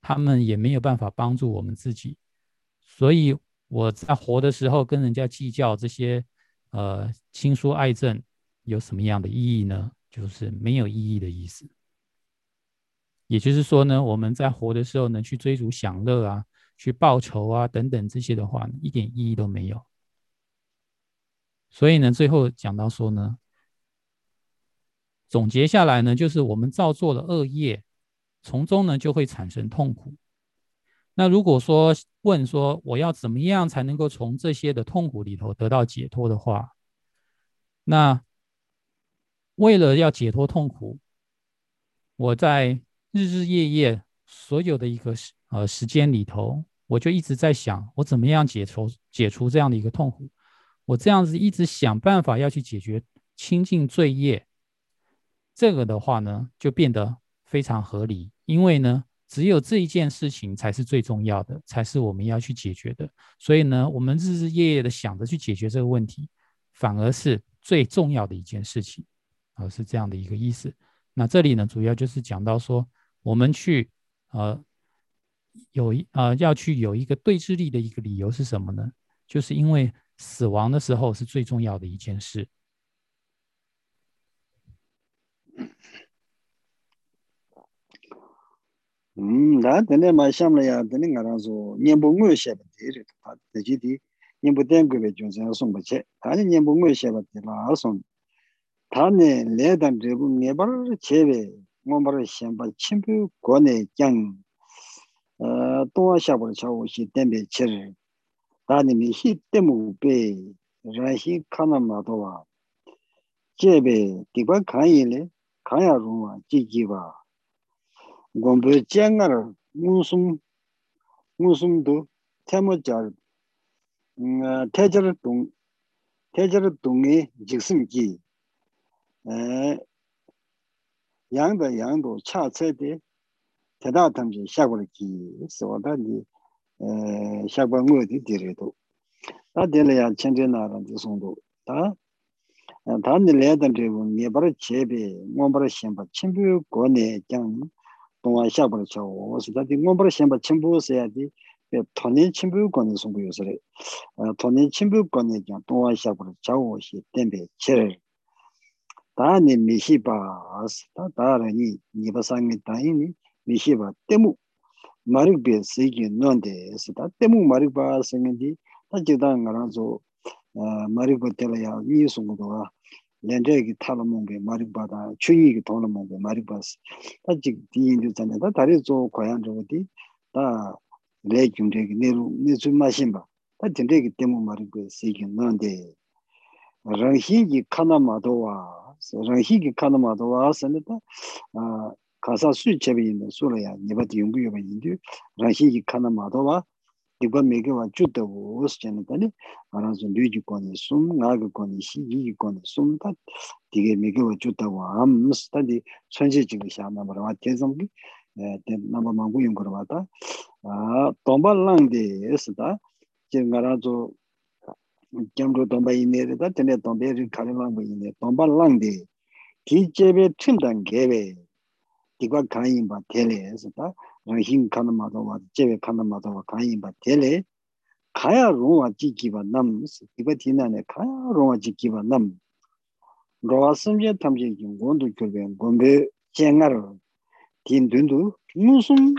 他们也没有办法帮助我们自己，所以我在活的时候跟人家计较这些。呃，亲疏爱憎有什么样的意义呢？就是没有意义的意思。也就是说呢，我们在活的时候呢，去追逐享乐啊，去报仇啊等等这些的话，一点意义都没有。所以呢，最后讲到说呢，总结下来呢，就是我们造作了恶业，从中呢就会产生痛苦。那如果说问说我要怎么样才能够从这些的痛苦里头得到解脱的话，那为了要解脱痛苦，我在日日夜夜所有的一个时呃时间里头，我就一直在想，我怎么样解除解除这样的一个痛苦。我这样子一直想办法要去解决清净罪业，这个的话呢，就变得非常合理，因为呢。只有这一件事情才是最重要的，才是我们要去解决的。所以呢，我们日日夜夜的想着去解决这个问题，反而是最重要的一件事情，啊，是这样的一个意思。那这里呢，主要就是讲到说，我们去呃有一呃要去有一个对峙力的一个理由是什么呢？就是因为死亡的时候是最重要的一件事。dā tēne mā shāmla yā tēne ngā rāng sō nyēmbu ngō shēba tē rē tā tē jī tī nyēmbu tēng gui bē jōng sēng sōng bā chē tā nē nyēmbu ngō shēba tē lā sōng tā nē lē tāng tē bū ngē bā rā chē bē ngō bā rā shēng bā chīm bē gō nē kiāng tōng wā shā bā rā chā wō shī tēng bē chē rē tā nē mē shī tē mū bē rā shī kā nā mā tō wā chē bē tī bā kāng yī lē kaya rungwa jigiwa gombo jengar ngusum ngusum du temo jar tejar dung tejar dungi jiksim gi yangda yangdo cha tsede teda tamze shakbar gi siwa da ni shakbar ngu di dirido da dili ya chenze naran di songdo da da ni le da de wo ni ba re che be mo ba re shen ba chen bu go ne jang 동화 샤브를 쳐 오스다디 몸벌 셴바 침부스야디 토니 침부권의 송부 요소래 토니 침부권의 장 동화 샤브를 자오시 템베 체 다니 미시바 아스타 다라니 니바상이 다이니 미시바 때무 마르베 세기 논데 스타 때무 마르바 생인디 다지다 가라조 마르베 텔야 이 송도가 렌데기 타르몽게 마리바다 추이기 돈르몽게 마리바스 다직 디인도 전에다 다리 조 과연 저디 다 레중데기 네루 네주 마신바 다 딘데기 때문 마리고 세기 너데 랑히기 카나마도와 랑히기 카나마도와 선다 아 가사 수제비 있는 소라야 네바디 용구여바 인디 랑히기 카나마도와 dikwa meke wa chutta wo os chani kani aranzo luji koni sum, ngaga koni shi, yigi koni sum ta dike meke wa chutta wo ams ta di sonshi chiga sha nambar wa tezamgi eh, nambar mangu yungkar wa ta. Tomba langde esi ta je ngaranzo kiamru tomba inere ta tene tomba eri kari langba inere tomba langde ki jebe trimdan gebe dikwa kanyin ba tele esi ta. hing khana madawa, chewe khana madawa kanyinba tele kaya rungwa jikiba nam, iba tinane kaya rungwa jikiba nam. Rawa samche tamche ki ngondu kyulbe ngombe chengar tin dundu musum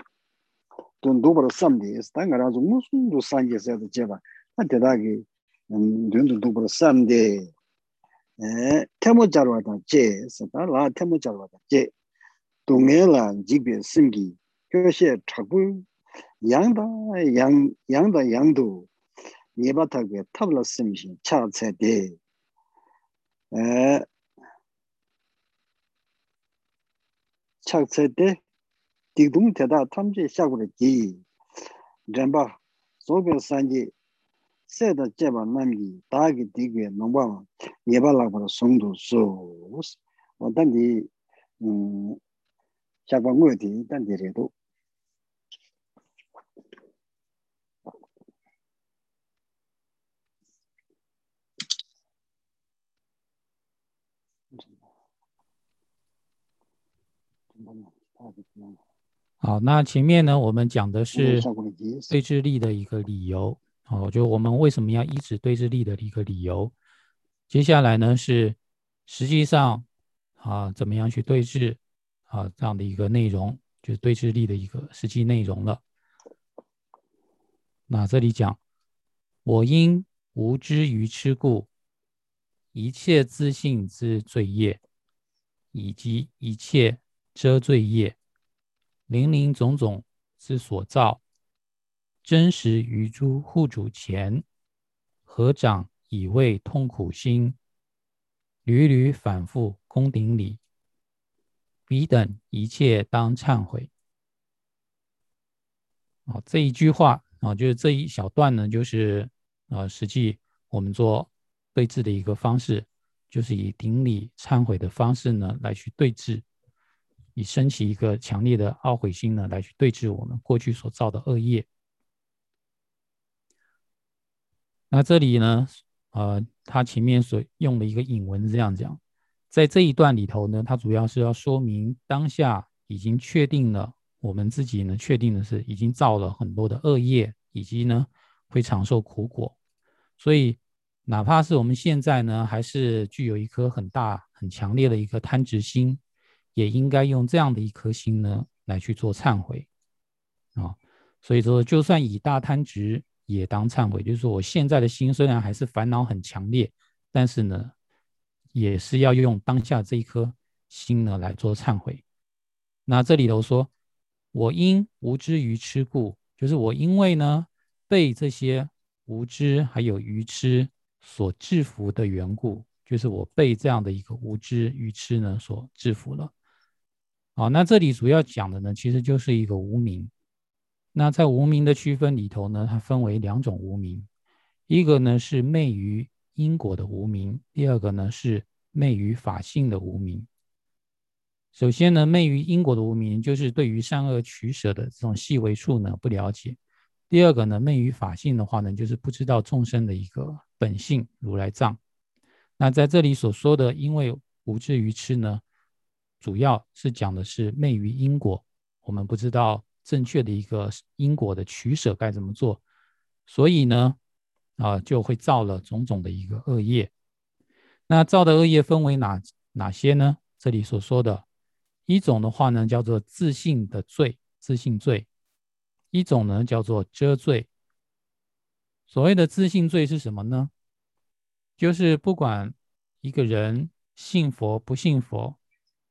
dundu bar samde es, ta nga razu musum du sanje sayada cheba ta tedagi dundu du bar samde mm, e, temo jarwa ta che, ta la temo jarwa ta che 동해라 집에 심기 tēmō chārvā tā jē, dūngē lā jīgbē sīmgī, 교시 차구 양다 양 양다 양도 예바타게 탑라 심신 차체데 에 차체데 디둥 대다 탐지 샤고르기 렘바 소베 산지 세다 제바 남기 다기 디게 농바 예발라고 송도 소 어떤디 음 샤방고디 단디레도 好，那前面呢，我们讲的是对峙力的一个理由，哦，就我们为什么要一直对峙力的一个理由。接下来呢，是实际上啊，怎么样去对峙啊这样的一个内容，就是对治力的一个实际内容了。那这里讲，我因无知于痴故，一切自信之罪业，以及一切遮罪业，林林总总之所造，真实于诸户主前，合掌以慰痛苦心，屡屡反复恭顶礼，彼等一切当忏悔。好，这一句话。啊，就是这一小段呢，就是啊，实际我们做对峙的一个方式，就是以顶礼忏悔的方式呢来去对峙，以升起一个强烈的懊悔心呢来去对峙我们过去所造的恶业。那这里呢，呃，他前面所用的一个引文是这样讲，在这一段里头呢，它主要是要说明当下已经确定了。我们自己呢，确定的是已经造了很多的恶业，以及呢会长受苦果，所以哪怕是我们现在呢，还是具有一颗很大、很强烈的一颗贪执心，也应该用这样的一颗心呢来去做忏悔啊。所以说，就算以大贪执也当忏悔，就是说我现在的心虽然还是烦恼很强烈，但是呢，也是要用当下这一颗心呢来做忏悔。那这里头说。我因无知愚痴故，就是我因为呢被这些无知还有愚痴所制服的缘故，就是我被这样的一个无知愚痴呢所制服了。好，那这里主要讲的呢，其实就是一个无名。那在无名的区分里头呢，它分为两种无名，一个呢是昧于因果的无名，第二个呢是昧于法性的无名。首先呢，昧于因果的无明，就是对于善恶取舍的这种细微处呢不了解。第二个呢，昧于法性的话呢，就是不知道众生的一个本性如来藏。那在这里所说的，因为无知愚痴呢，主要是讲的是昧于因果，我们不知道正确的一个因果的取舍该怎么做，所以呢，啊，就会造了种种的一个恶业。那造的恶业分为哪哪些呢？这里所说的。一种的话呢，叫做自信的罪，自信罪；一种呢，叫做遮罪。所谓的自信罪是什么呢？就是不管一个人信佛不信佛，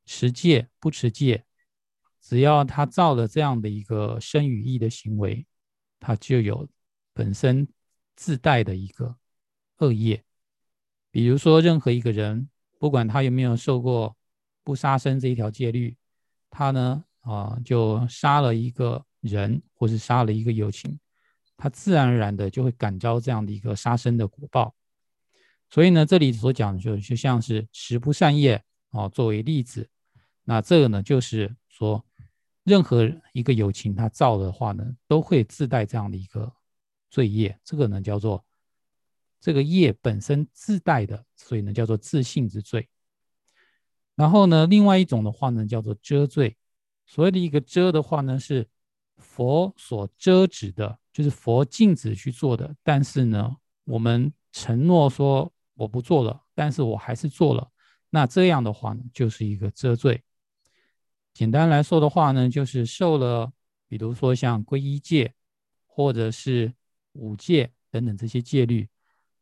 持戒不持戒，只要他造了这样的一个身与意的行为，他就有本身自带的一个恶业。比如说，任何一个人，不管他有没有受过。不杀生这一条戒律，他呢啊就杀了一个人，或是杀了一个友情，他自然而然的就会感召这样的一个杀生的果报。所以呢，这里所讲的就就像是十不善业啊作为例子，那这个呢就是说，任何一个友情它造的话呢，都会自带这样的一个罪业，这个呢叫做这个业本身自带的，所以呢叫做自信之罪。然后呢，另外一种的话呢，叫做遮罪。所谓的一个遮的话呢，是佛所遮止的，就是佛禁止去做的。但是呢，我们承诺说我不做了，但是我还是做了。那这样的话呢，就是一个遮罪。简单来说的话呢，就是受了，比如说像皈依戒，或者是五戒等等这些戒律。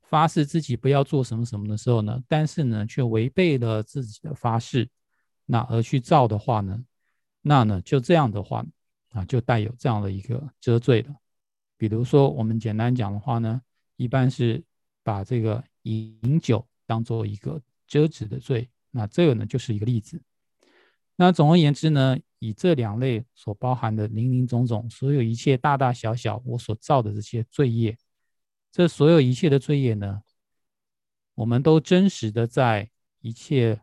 发誓自己不要做什么什么的时候呢，但是呢却违背了自己的发誓，那而去造的话呢，那呢就这样的话啊，就带有这样的一个遮罪了。比如说我们简单讲的话呢，一般是把这个饮酒当做一个遮止的罪，那这个呢就是一个例子。那总而言之呢，以这两类所包含的林林总总，所有一切大大小小我所造的这些罪业。这所有一切的罪业呢，我们都真实的在一切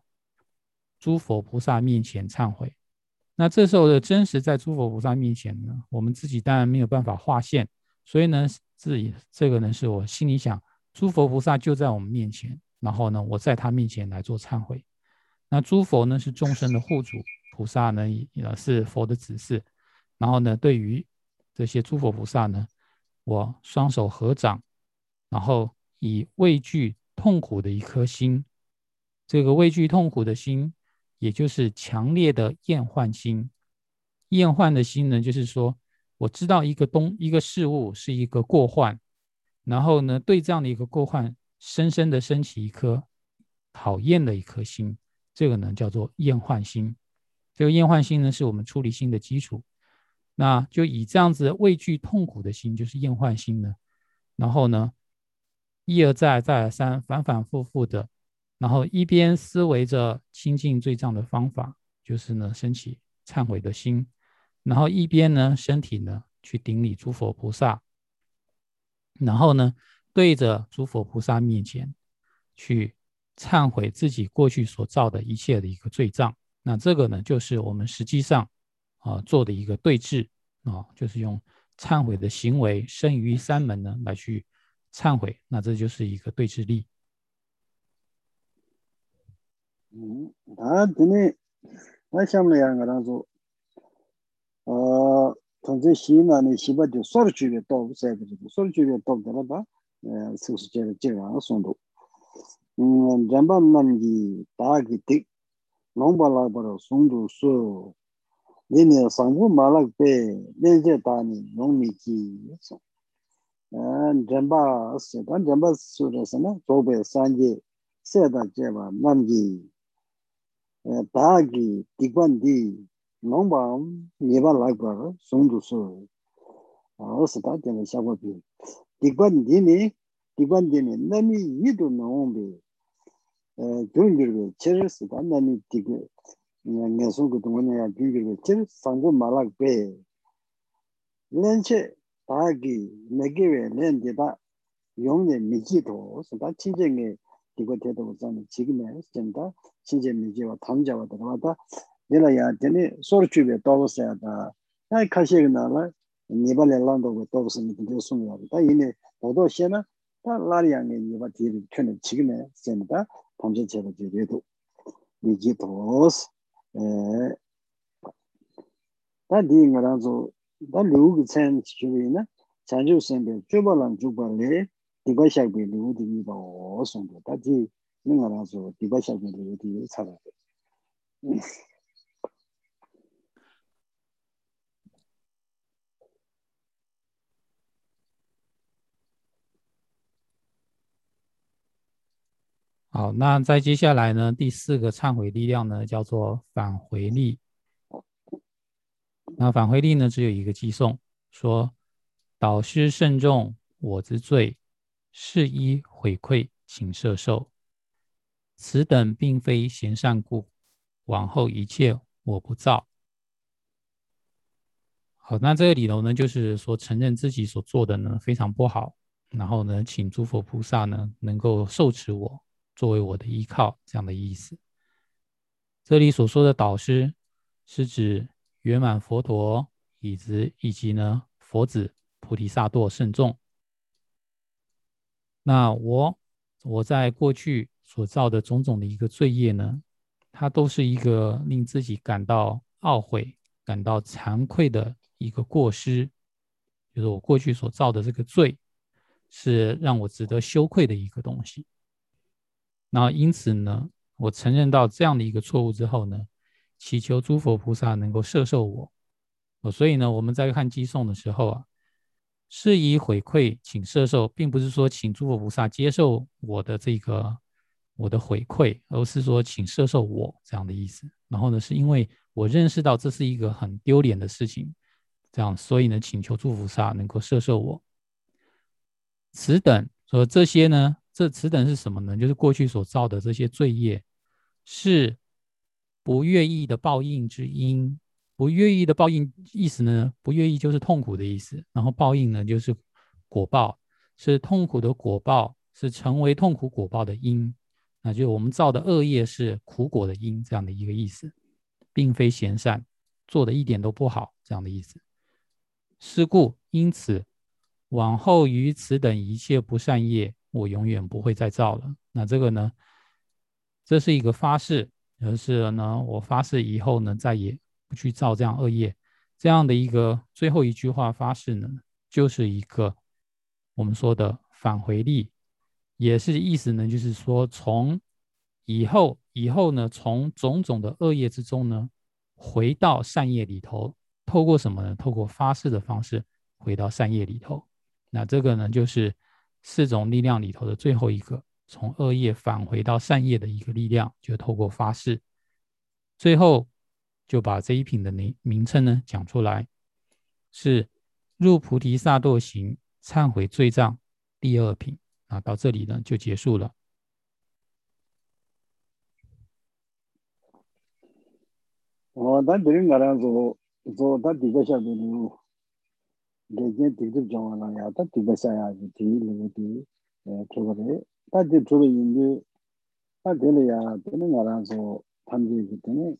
诸佛菩萨面前忏悔。那这时候的真实在诸佛菩萨面前呢，我们自己当然没有办法划线，所以呢，自己这个呢是我心里想，诸佛菩萨就在我们面前，然后呢，我在他面前来做忏悔。那诸佛呢是众生的护主，菩萨呢也是佛的子嗣，然后呢，对于这些诸佛菩萨呢，我双手合掌。然后以畏惧痛苦的一颗心，这个畏惧痛苦的心，也就是强烈的厌患心，厌患的心呢，就是说我知道一个东一个事物是一个过患，然后呢，对这样的一个过患，深深的升起一颗讨厌的一颗心，这个呢叫做厌患心。这个厌患心呢，是我们出离心的基础。那就以这样子畏惧痛苦的心，就是厌患心呢，然后呢，一而再，再而三，反反复复的，然后一边思维着清净罪障的方法，就是呢，升起忏悔的心，然后一边呢，身体呢，去顶礼诸佛菩萨，然后呢，对着诸佛菩萨面前去忏悔自己过去所造的一切的一个罪障。那这个呢，就是我们实际上。啊，做的一个对峙啊，就是用忏悔的行为生于三门呢来去忏悔，那这就是一个对峙力。嗯，他今天我想了两个当中，呃，从这西南的西北就少了区别多，三个这个少了区别多的了吧？呃，就是这个这个松度，rāmbā nāmgī dāgī tīk nōmbā lākbara sōngdō sō nēne sāngbō mālāk bē nēnzhē dāni nōngmī kī sō rāmbā sō dā rāmbā sō rā sā na tōbē sāngjē sēdā jēbā nāmgī dāgī tīkbān dī nōmbā nēbā lākbara sōngdō sō sō dā jēbā shāgwa bī tīkbān dīni tīkbān dīni nāmi yidu nōngbī gyungirwe cheris gandani digi ngesung kudungwane ya gyungirwe cheris sangu malak be lenche dagi megiwe len dida yongne miji to da chinje nge digo tedo uzani chigime senda chinje miji wa tamja wa dada wada nila ya dini sorchube dobose ya da ya kashiga nala nibale lando go dobose mi digo sunga wada da yine dodo shena da lari ya nge niba diri kyone chigime senda 탐진 제가 되게도 이게 보스 에 다디 나라조 다 루그 센 주위나? 자주 센데 주발랑 주발레 디바샤게 루디 보스 온다 다디 나라조 디바샤게 루디 살아 好，那在接下来呢，第四个忏悔力量呢，叫做返回力。那返回力呢，只有一个寄送，说导师慎重我之罪，是依悔愧，请摄受。此等并非贤善故，往后一切我不造。好，那这个理由呢，就是说承认自己所做的呢非常不好，然后呢，请诸佛菩萨呢能够受持我。作为我的依靠，这样的意思。这里所说的导师，是指圆满佛陀，以及以及呢佛子菩提萨埵圣众。那我我在过去所造的种种的一个罪业呢，它都是一个令自己感到懊悔、感到惭愧的一个过失，就是我过去所造的这个罪，是让我值得羞愧的一个东西。那因此呢，我承认到这样的一个错误之后呢，祈求诸佛菩萨能够摄受我。哦，所以呢，我们在看寄送的时候啊，是以回馈请摄受，并不是说请诸佛菩萨接受我的这个我的回馈，而是说请摄受我这样的意思。然后呢，是因为我认识到这是一个很丢脸的事情，这样，所以呢，请求诸佛菩萨能够摄受我。此等说这些呢。这此等是什么呢？就是过去所造的这些罪业，是不愿意的报应之因。不愿意的报应意思呢？不愿意就是痛苦的意思。然后报应呢，就是果报，是痛苦的果报，是成为痛苦果报的因。那就我们造的恶业是苦果的因，这样的一个意思，并非贤善，做的一点都不好，这样的意思。是故因此，往后于此等一切不善业。我永远不会再造了。那这个呢？这是一个发誓，而是呢，我发誓以后呢，再也不去造这样恶业。这样的一个最后一句话发誓呢，就是一个我们说的返回力，也是意思呢，就是说从以后以后呢，从种种的恶业之中呢，回到善业里头，透过什么呢？透过发誓的方式回到善业里头。那这个呢，就是四种力量里头的最后一个，从恶业返回到善业的一个力量，就透过发誓。最后就把这一品的名名称呢讲出来，是入菩提萨埵行忏悔罪障第二品。啊，到这里呢就结束了。哦，咱这里我俩做做，咱第个下边有，geje dikdip jongwa na ya ta dikba sha ya ji ti lingu ti chogo re ta di chogo yindu ta dili ya dili nga ran so tamji ki tani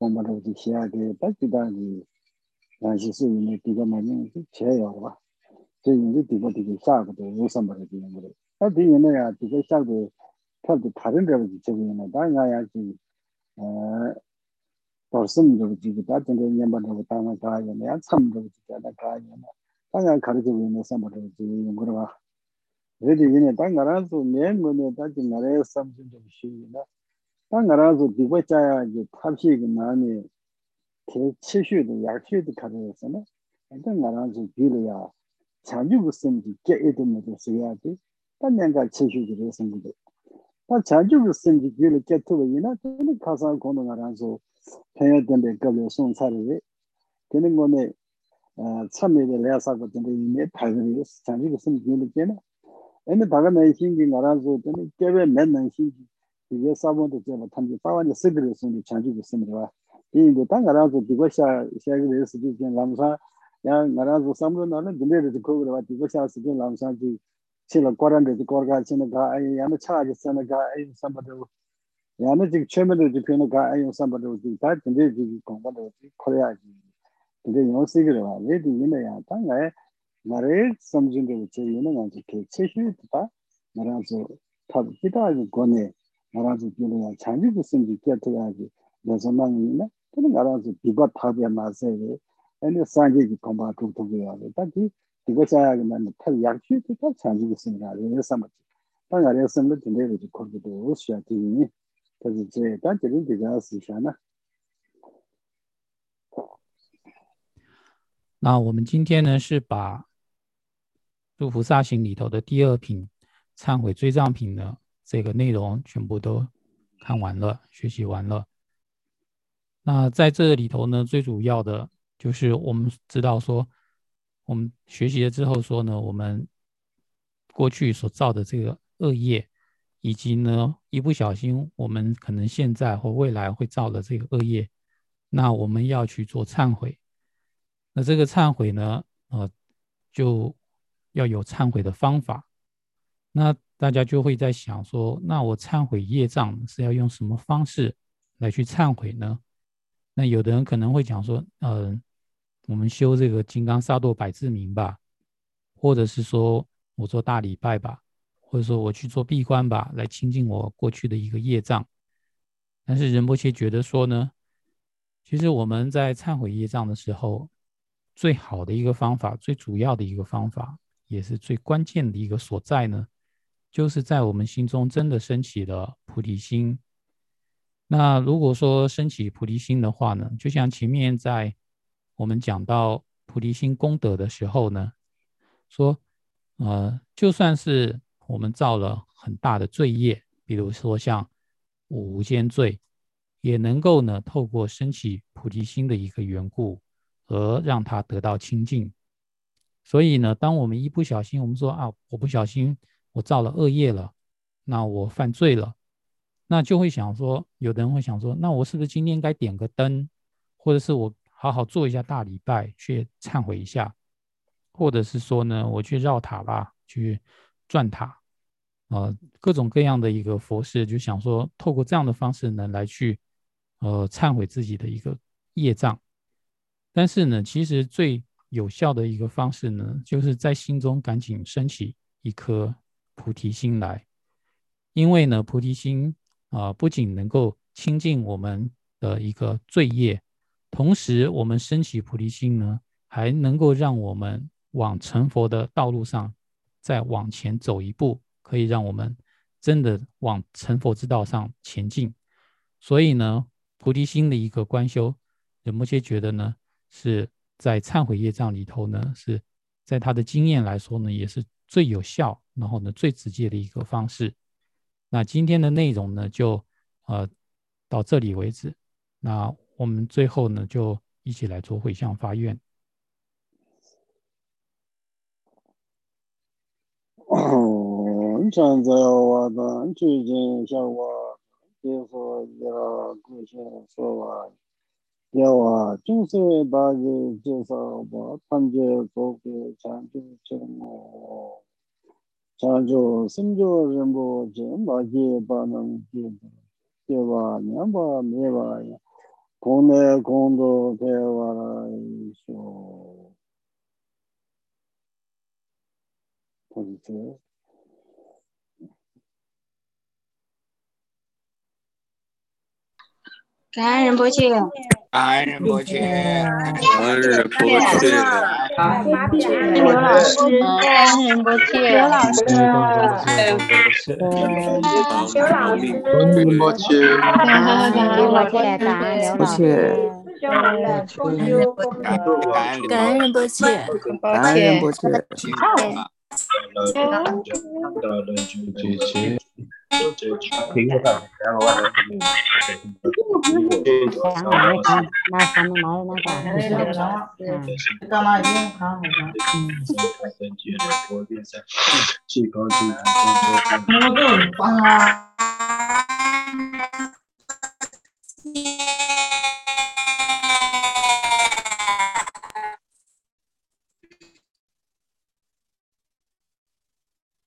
gomba rao ji xia ge ta jida ji ya shi su yindu dikba ma yindu ki che yo wa che yindu dikba dikba sha kato yo samba re di yindu re ta di yindu ya dikba sha kato tab di 다른 데로 지치고 있는 다 야야지. 어 dorsim dhruvi dha, dhinga nyamba dhruvi dhangan dhaya na, ya tsam dhruvi dhyana dhaya na, dhanga karzi wina samba dhruvi dhyana yungurwa. Redi wina dha nga ranzu nyen gune dha dhi nga raya samsun dhruvi shiwi na, dha nga ranzu dhigwa chaya dhi tabshi ki nani, te chishu dhi yakshu dhi karzi yasa na, dha nga ranzu dhili ya, chanju busim dhi kya edu mudu siya dhi, dha nyanga chishu dhi resa mudu. Dha chanju busim dhi dhili kya tuwa yina, dhili kasaan kono nga ranzu pēyō tēndē kāpyō sōng sārī rī tēne ngō nē tsāmi rī lēyā sākwa tēndē yī nē pāyō rī sāngshī kā sīm kīyō rī kēne āni bāgā nā yīshīngi ngā rā sō tēne kēwē mē nā yīshīngi tī yē sābō tō tēwa tāmbi pāwā nē sīk rī sōng rī chāngshī kā sīm rī wā tī yī tā ngā rā sō tī kwa shā shā kī rī sī kī kēn lām sā yā ngā rā sō sām rō nā rā tēndē rī tī kō rī wā tī kwa shā sī kēn lām sā kī chī lā kō rā rī tī kō rā kā chī nā kā āyī yā nā chā rī sā nā kā āyī sā mbā tē wā 야는 차지 쓰는 가 아이 삼바도 야는 지금 최면도 지표는 가 아이 삼바도 다 근데 지금 공부도 커야지 근데 요새 그래 봐 왜도 이네야 당에 나를 섬진 게 있지 이는 아주 그 최신이다 나라서 다 기다리고 거네 나라서 그냥 장기도 쓴지 깨트야지 그래서 나는 그는 나라서 비바 타비야 마세요 ane sanje ki kumbha tuk tuk ya de, ta ki tiga chaya ki nani tal yakshi ki ta chanji ki singa ya re sama chi. Ta nga re samla tinte re chi korki to u shiya ti yini, ta zi che, ta jirin tiga si sha na. 那我们今天呢是把入菩萨行里头的第二品忏悔罪障品的这个内容全部都看完了，学习完了。那在这里头呢，最主要的。就是我们知道说，我们学习了之后说呢，我们过去所造的这个恶业，以及呢一不小心我们可能现在或未来会造的这个恶业，那我们要去做忏悔。那这个忏悔呢，呃，就要有忏悔的方法。那大家就会在想说，那我忏悔业障是要用什么方式来去忏悔呢？那有的人可能会讲说，嗯。我们修这个金刚萨埵百字明吧，或者是说我做大礼拜吧，或者说我去做闭关吧，来清净我过去的一个业障。但是仁波切觉得说呢，其实我们在忏悔业障的时候，最好的一个方法，最主要的一个方法，也是最关键的一个所在呢，就是在我们心中真的升起了菩提心。那如果说升起菩提心的话呢，就像前面在。我们讲到菩提心功德的时候呢，说，呃，就算是我们造了很大的罪业，比如说像五间罪，也能够呢透过升起菩提心的一个缘故，而让它得到清净。所以呢，当我们一不小心，我们说啊，我不小心我造了恶业了，那我犯罪了，那就会想说，有的人会想说，那我是不是今天该点个灯，或者是我。好好做一下大礼拜，去忏悔一下，或者是说呢，我去绕塔吧，去转塔，呃，各种各样的一个佛事，就想说透过这样的方式呢，来去呃忏悔自己的一个业障。但是呢，其实最有效的一个方式呢，就是在心中赶紧升起一颗菩提心来，因为呢，菩提心啊，不仅能够清净我们的一个罪业。同时，我们升起菩提心呢，还能够让我们往成佛的道路上再往前走一步，可以让我们真的往成佛之道上前进，所以呢，菩提心的一个观修，有某些觉得呢，是在忏悔业障里头呢，是在他的经验来说呢，也是最有效，然后呢，最直接的一个方式。那今天的内容呢，就呃到这里为止。那我们最后呢，就一起来做回向发愿。chan zayo wa da, an chu jin sha wa, de so ya gu shen so wa, ya wa, chung se ba ji je sa wa, pan je so ke chan chu chen wo, chan jo sim jo ren bo jen ba je ba nang je ba, je wa, nyam ba me wa ya, kong ne kong do te wa ra yi sho. こんにちは。感恩人不去，感恩人不去，感恩人不去，感恩刘老师，感恩人不去，刘老师，刘老师，感恩人不去，感恩刘老师，感恩刘老师。感恩人不去，感恩人不去，感恩人不去。对，对，对。